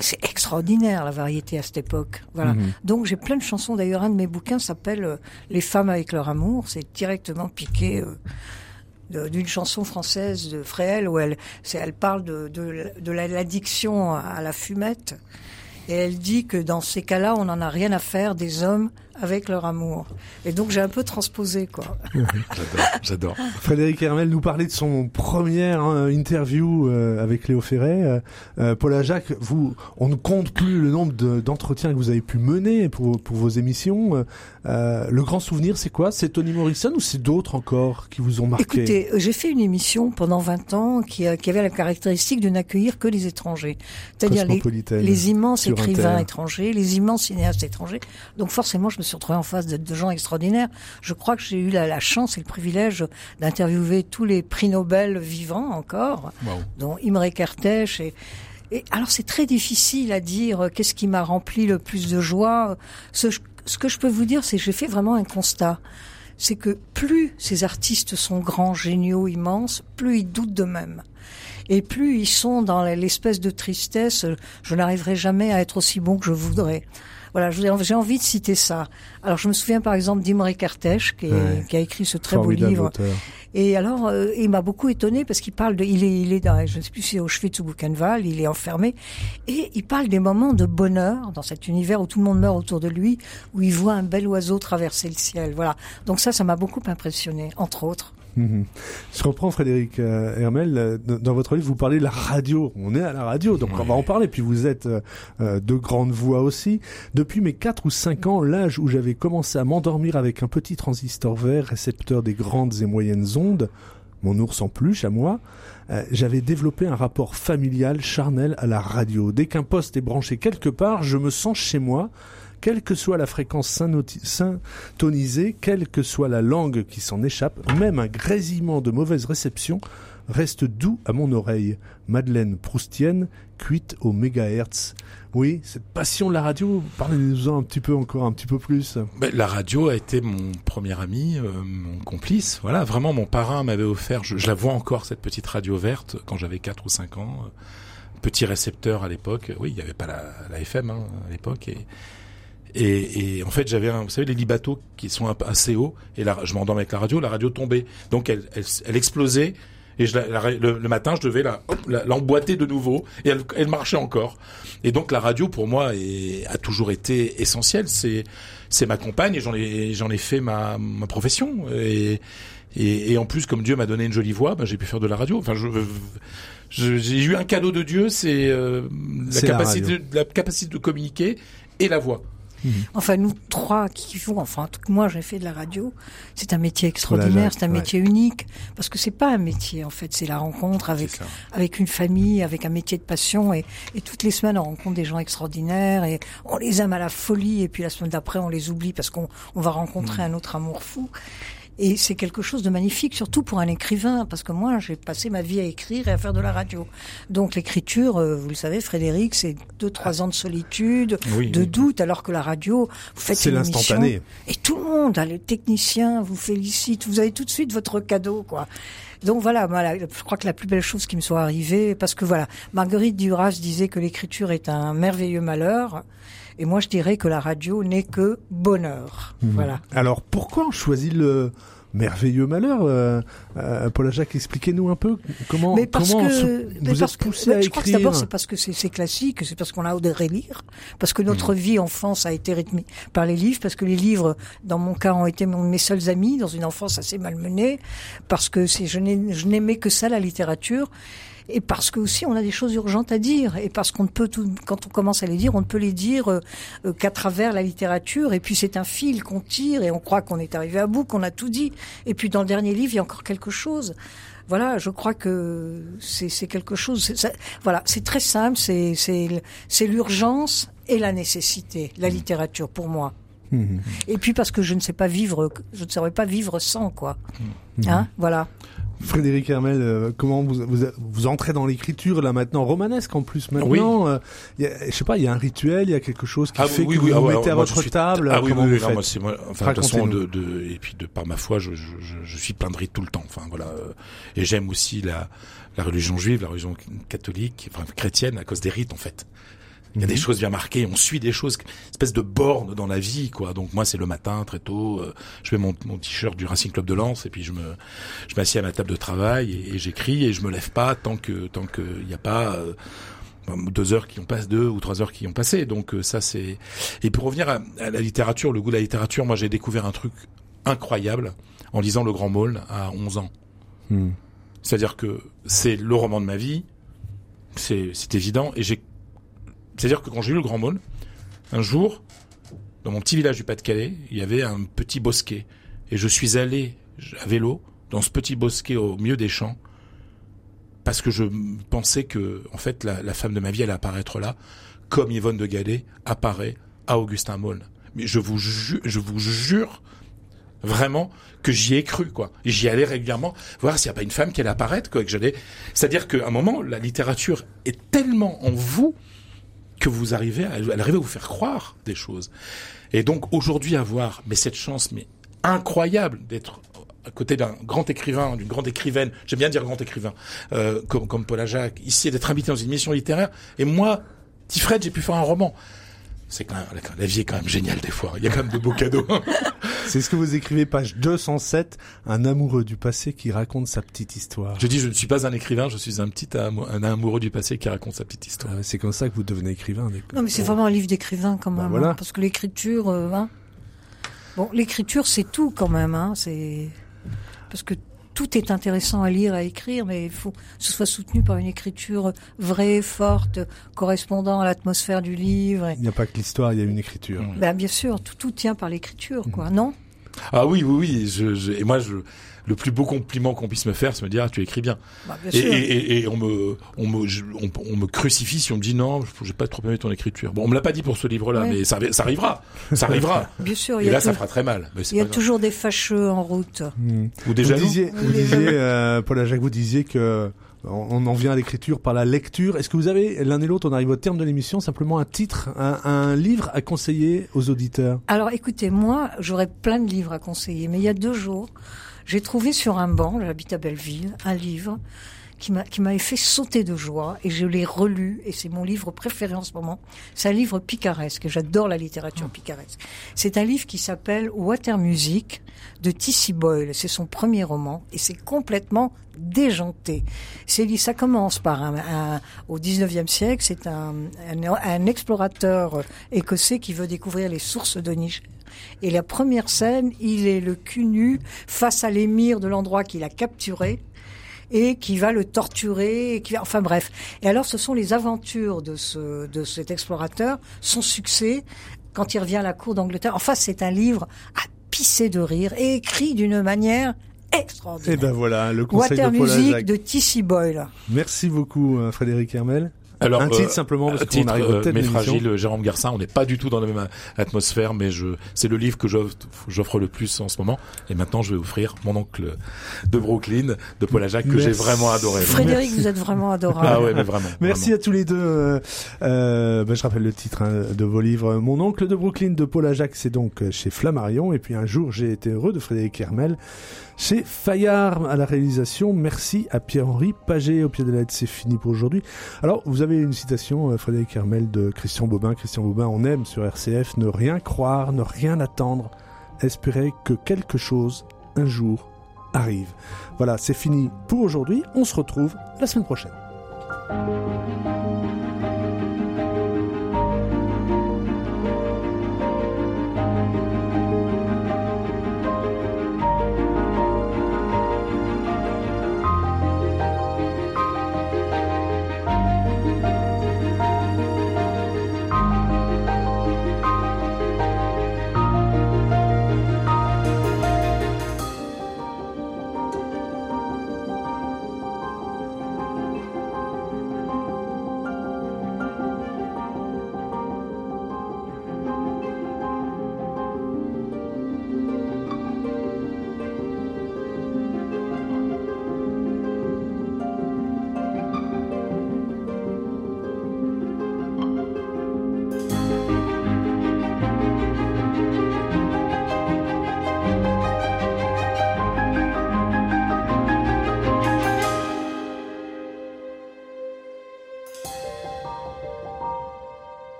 C'est extraordinaire la variété à cette époque. Voilà. Mhm. Donc j'ai plein de chansons. D'ailleurs, un de mes bouquins s'appelle euh, Les femmes avec leur amour. C'est directement piqué d'une chanson française de Fréhel où elle, elle parle de, de, de la- l'addiction à la fumette. Et elle dit que dans ces cas-là, on n'en a rien à faire des hommes avec leur amour. Et donc j'ai un peu transposé quoi. J'adore, j'adore. Frédéric Hermel nous parlait de son première hein, interview euh, avec Léo Ferré. Euh, euh, Paula Jacques, vous, on ne compte plus le nombre de- d'entretiens que vous avez pu mener pour, pour vos émissions. Euh, le grand souvenir, c'est quoi? C'est Tony Morrison ou c'est d'autres encore qui vous ont marqué? Écoutez, j'ai fait une émission pendant 20 ans qui, avait la caractéristique de n'accueillir que les étrangers. C'est-à-dire les, les immenses écrivains Inter. étrangers, les immenses cinéastes étrangers. Donc forcément, je me suis retrouvée en face de, de gens extraordinaires. Je crois que j'ai eu la, la chance et le privilège d'interviewer tous les prix Nobel vivants encore, dont Imre Kertész et et alors c'est très difficile à dire euh, qu'est-ce qui m'a rempli le plus de joie. Ce, ce que je peux vous dire, c'est que j'ai fait vraiment un constat. C'est que plus ces artistes sont grands, géniaux, immenses, plus ils doutent d'eux-mêmes. Et plus ils sont dans l'espèce de tristesse, je n'arriverai jamais à être aussi bon que je voudrais. Voilà, j'ai envie de citer ça. Alors, je me souviens par exemple d'Imre Kertész, qui, est- Ouais. qui a écrit ce très Formidable beau livre. auteur. Et alors, euh, il m'a beaucoup étonné parce qu'il parle de, il est, il est dans, je ne sais plus si c'est Auschwitz ou Buchenwald, il est enfermé, et il parle des moments de bonheur dans cet univers où tout le monde meurt autour de lui, où il voit un bel oiseau traverser le ciel. Voilà. Donc ça, ça m'a beaucoup impressionné, entre autres. Mhm. Je reprends Frédéric euh, Hermel. euh, dans- votre livre, vous parlez de la radio. On est à la radio, donc on va en parler. Puis vous êtes euh, euh, de grandes voix aussi. Depuis mes 4 ou 5 ans, l'âge où j'avais commencé à m'endormir avec un petit transistor vert, récepteur des grandes et moyennes ondes, mon ours en peluche à moi, euh, j'avais développé un rapport familial, charnel à la radio. Dès qu'un poste est branché quelque part, je me sens chez moi, quelle que soit la fréquence syntonisée, quelle que soit la langue qui s'en échappe, même un grésillement de mauvaise réception reste doux à mon oreille. Madeleine Proustienne, cuite au mégahertz. Oui, cette passion de la radio, parlez-nous-en un petit peu encore, un petit peu plus. Ben, la radio a été mon premier ami, euh, mon complice. Voilà, vraiment, mon parrain m'avait offert, je, la vois encore, cette petite radio verte, quand j'avais 4 ou 5 ans. euh, Petit récepteur à l'époque. Oui, il n'y avait pas la, la FM hein, à l'époque. Et, et, et en fait, j'avais, vous savez, les lits bateaux qui sont assez hauts. Et là, je m'endormais avec la radio, la radio tombait. Donc, elle, elle, elle explosait. Et je la- la- le, le matin, je devais la, l'emboîter de nouveau. Et elle, elle marchait encore. Et donc, la radio, pour moi, est, a toujours été essentielle. C'est, c'est ma compagne et j'en ai, j'en ai fait ma, ma profession. Et, et, et en plus, comme Dieu m'a donné une jolie voix, ben, j'ai pu faire de la radio. Enfin, je, je- j'ai eu un cadeau de Dieu, c'est euh, la C'est capacité, la capacité de communiquer et la voix. Enfin, nous trois qui font, enfin, en tout cas, moi, j'ai fait de la radio. C'est un métier extraordinaire, c'est un ouais. métier unique, parce que c'est pas un métier, en fait, c'est la rencontre avec, avec une famille, avec un métier de passion, et, et toutes les semaines, on rencontre des gens extraordinaires, et on les aime à la folie, et puis la semaine d'après, on les oublie parce qu'on on va rencontrer un autre amour fou. Et c'est quelque chose de magnifique, surtout pour un écrivain, parce que moi, j'ai passé ma vie à écrire et à faire de la radio. Donc l'écriture, euh, vous le savez, Frédéric, c'est deux, trois ans de solitude, Oui, de oui. doute, alors que la radio, vous faites C'est une émission l'instantané. et tout le monde, hein, les techniciens vous félicitent, vous avez tout de suite votre cadeau, quoi. Donc voilà, voilà, je crois que la plus belle chose qui me soit arrivée, parce que voilà, Marguerite Duras disait que l'écriture est un merveilleux malheur, et moi je dirais que la radio n'est que bonheur. Mhm. Voilà. Alors pourquoi on choisit le merveilleux malheur euh, euh, Paula Jacques, expliquez-nous un peu comment, Mais parce comment que, se- mais vous parce êtes que- poussé ouais, à je crois que écrire. d'abord c'est parce que c'est classique, c'est parce qu'on a adoré lire, parce que notre vie enfance a été rythmée par les livres, parce que les livres, dans mon cas, ont été mes seuls amis dans une enfance assez malmenée, parce que je n'aimais que ça la littérature. Et parce que aussi on a des choses urgentes à dire, et parce qu'on ne peut tout, quand on commence à les dire, on ne peut les dire euh, euh, qu'à travers la littérature. Et puis c'est un fil qu'on tire, et on croit qu'on est arrivé à bout, qu'on a tout dit. Et puis dans le dernier livre, il y a encore quelque chose voilà, je crois que c'est quelque chose. ça- voilà, c'est très simple. C'est l'urgence et la nécessité, la littérature pour moi. Mhm. Et puis parce que je ne sais pas vivre, je ne saurais pas vivre sans quoi. Hein, voilà. Frédéric Hermel, euh, comment vous, vous vous entrez dans l'écriture là maintenant romanesque en plus maintenant euh, y a, Je sais pas, il y a un rituel, il y a quelque chose qui fait que vous ah vous mettez à votre suis- table. Ah oui, comment oui, vous oui, non, moi, enfin, de toute façon, de, de, et puis de par ma foi, je, je, je, je suis plein de rites tout le temps. Enfin, voilà. euh, Et j'aime aussi la, la religion juive, la religion catholique, enfin, chrétienne, à cause des rites, en fait. Il y a des Mhm. choses bien marquées, on suit des choses, espèce de borne dans la vie, quoi. Donc moi, c'est le matin, très tôt, euh, je mets mon, mon t-shirt du Racing Club de Lens et puis je me, je m'assieds à ma table de travail et, et j'écris et je me lève pas tant que, tant que il n'y a pas euh, deux heures qui ont passé, deux ou trois heures qui ont passé. Donc euh, ça c'est. Et pour revenir à, à la littérature, le goût de la littérature, moi j'ai découvert un truc incroyable en lisant Le Grand Maul à 11 ans. Hmm. C'est-à-dire que c'est le roman de ma vie, c'est c'est évident. Et j'ai, c'est-à-dire que quand j'ai lu Le Grand Maul, un jour, dans mon petit village du Pas-de-Calais, il y avait un petit bosquet, et je suis allé à vélo dans ce petit bosquet au milieu des champs parce que je pensais que, en fait, la, femme de ma vie allait apparaître là, comme Yvonne de Gadet apparaît à Augustin Maulne. Mais je vous jure, vraiment que j'y ai cru, quoi. J'y allais régulièrement voir s'il n'y a pas une femme qui allait apparaître, quoi. Que j'allais. C'est-à-dire qu'à un moment, la littérature est tellement en vous que vous arrivez à, elle arrive à vous faire croire des choses. Et donc aujourd'hui avoir, mais cette chance, mais incroyable d'être à côté d'un grand écrivain, d'une grande écrivaine, j'aime bien dire grand écrivain, euh, comme, comme Paul Ajac, ici, d'être invité dans une émission littéraire. Et moi, petit Fred, j'ai pu faire un roman. C'est quand même, la vie est quand même géniale des fois. Il y a quand même de beaux cadeaux. C'est ce que vous écrivez, page 207, un amoureux du passé qui raconte sa petite histoire. Je dis, je ne suis pas un écrivain, je suis un petit amou- un amoureux du passé qui raconte sa petite histoire. Euh, C'est comme ça que vous devenez écrivain. Non, mais c'est vraiment un livre d'écrivain quand Bah même. voilà. hein, parce que l'écriture, euh, hein. Bon, l'écriture, c'est tout quand même. Hein, c'est parce que tout est intéressant à lire, à écrire, mais il faut que ce soit soutenu par une écriture vraie, forte, correspondant à l'atmosphère du livre. Et- Il n'y a pas que l'histoire, il y a une écriture. Ben, bien sûr, tout, tout tient par l'écriture, quoi. Mm. Non? Ah oui, oui, oui. Je, je- et moi, je, le plus beau compliment qu'on puisse me faire, c'est me dire, ah, tu écris bien. Bah, Bien Et, sûr. et, et, et on me, on me, je- on, on me crucifie si on me dit non, j'ai pas trop aimé ton écriture. Bon, on me l'a pas dit pour ce livre-là, Ouais. mais ça, ça arrivera, ça arrivera. Bien sûr, il et y a, là, ça tou- fera très mal. Mais il y a toujours des fâcheux en route. Hmm. Ou des Vous disiez, vous Oui. disiez euh, Paul Ajac, vous disiez que on on en vient à l'écriture par la lecture. Est-ce que vous avez, l'un et l'autre, on arrive au terme de l'émission, simplement un titre, un, un livre à conseiller aux auditeurs? Alors écoutez, moi, j'aurais plein de livres à conseiller, mais il y a deux jours, j'ai trouvé sur un banc, j'habite à Belleville, un livre qui m'a qui m'avait fait sauter de joie et je l'ai relu et c'est mon livre préféré en ce moment. C'est un livre picaresque. J'adore la littérature picaresque. C'est un livre qui s'appelle Water Music de T.C. Boyle. C'est son premier roman et c'est complètement déjanté. C'est ça commence par un, un- au 19e siècle, c'est un, un, un explorateur écossais qui veut découvrir les sources de Niger. Et la première scène, il est le cul nu face à l'émir de l'endroit qu'il a capturé et qui va le torturer, et qui va, enfin bref. Et alors, ce sont les aventures de ce de cet explorateur, son succès quand il revient à la cour d'Angleterre. Enfin, c'est un livre à pisser de rire et écrit d'une manière Et extraordinaire. ben voilà, le conseil Water de Paul Music de T.C. Boyle. Merci beaucoup, euh, Frédéric Hermel. Alors, un titre euh, simplement, parce un qu'on titre, arrive au euh, mais fragile, Jérôme Garcin. On n'est pas du tout dans la même atmosphère, mais je, c'est le livre que j'offre, le plus en ce moment. Et maintenant, je vais offrir mon oncle de Brooklyn, de Paul Ajac, que j'ai vraiment adoré. Frédéric, vous êtes vraiment adorable. Ah ouais, mais vraiment. Merci vraiment. à tous les deux. Euh, euh, ben, je rappelle le titre hein, de vos livres. Mon oncle de Brooklyn de Paul Ajac, c'est donc euh, chez Flammarion. Et puis un jour, j'ai été heureux de Frédéric Hermel chez Fayard à la réalisation. Merci à Pierre-Henri Paget au pied de la. C'est fini pour aujourd'hui. Alors, vous avez une citation, euh, Frédéric Hermel, de Christian Bobin. Christian Bobin, on aime sur RCF ne rien croire, ne rien attendre, espérer que quelque chose, un jour, arrive. Voilà, c'est fini pour aujourd'hui. On se retrouve la semaine prochaine.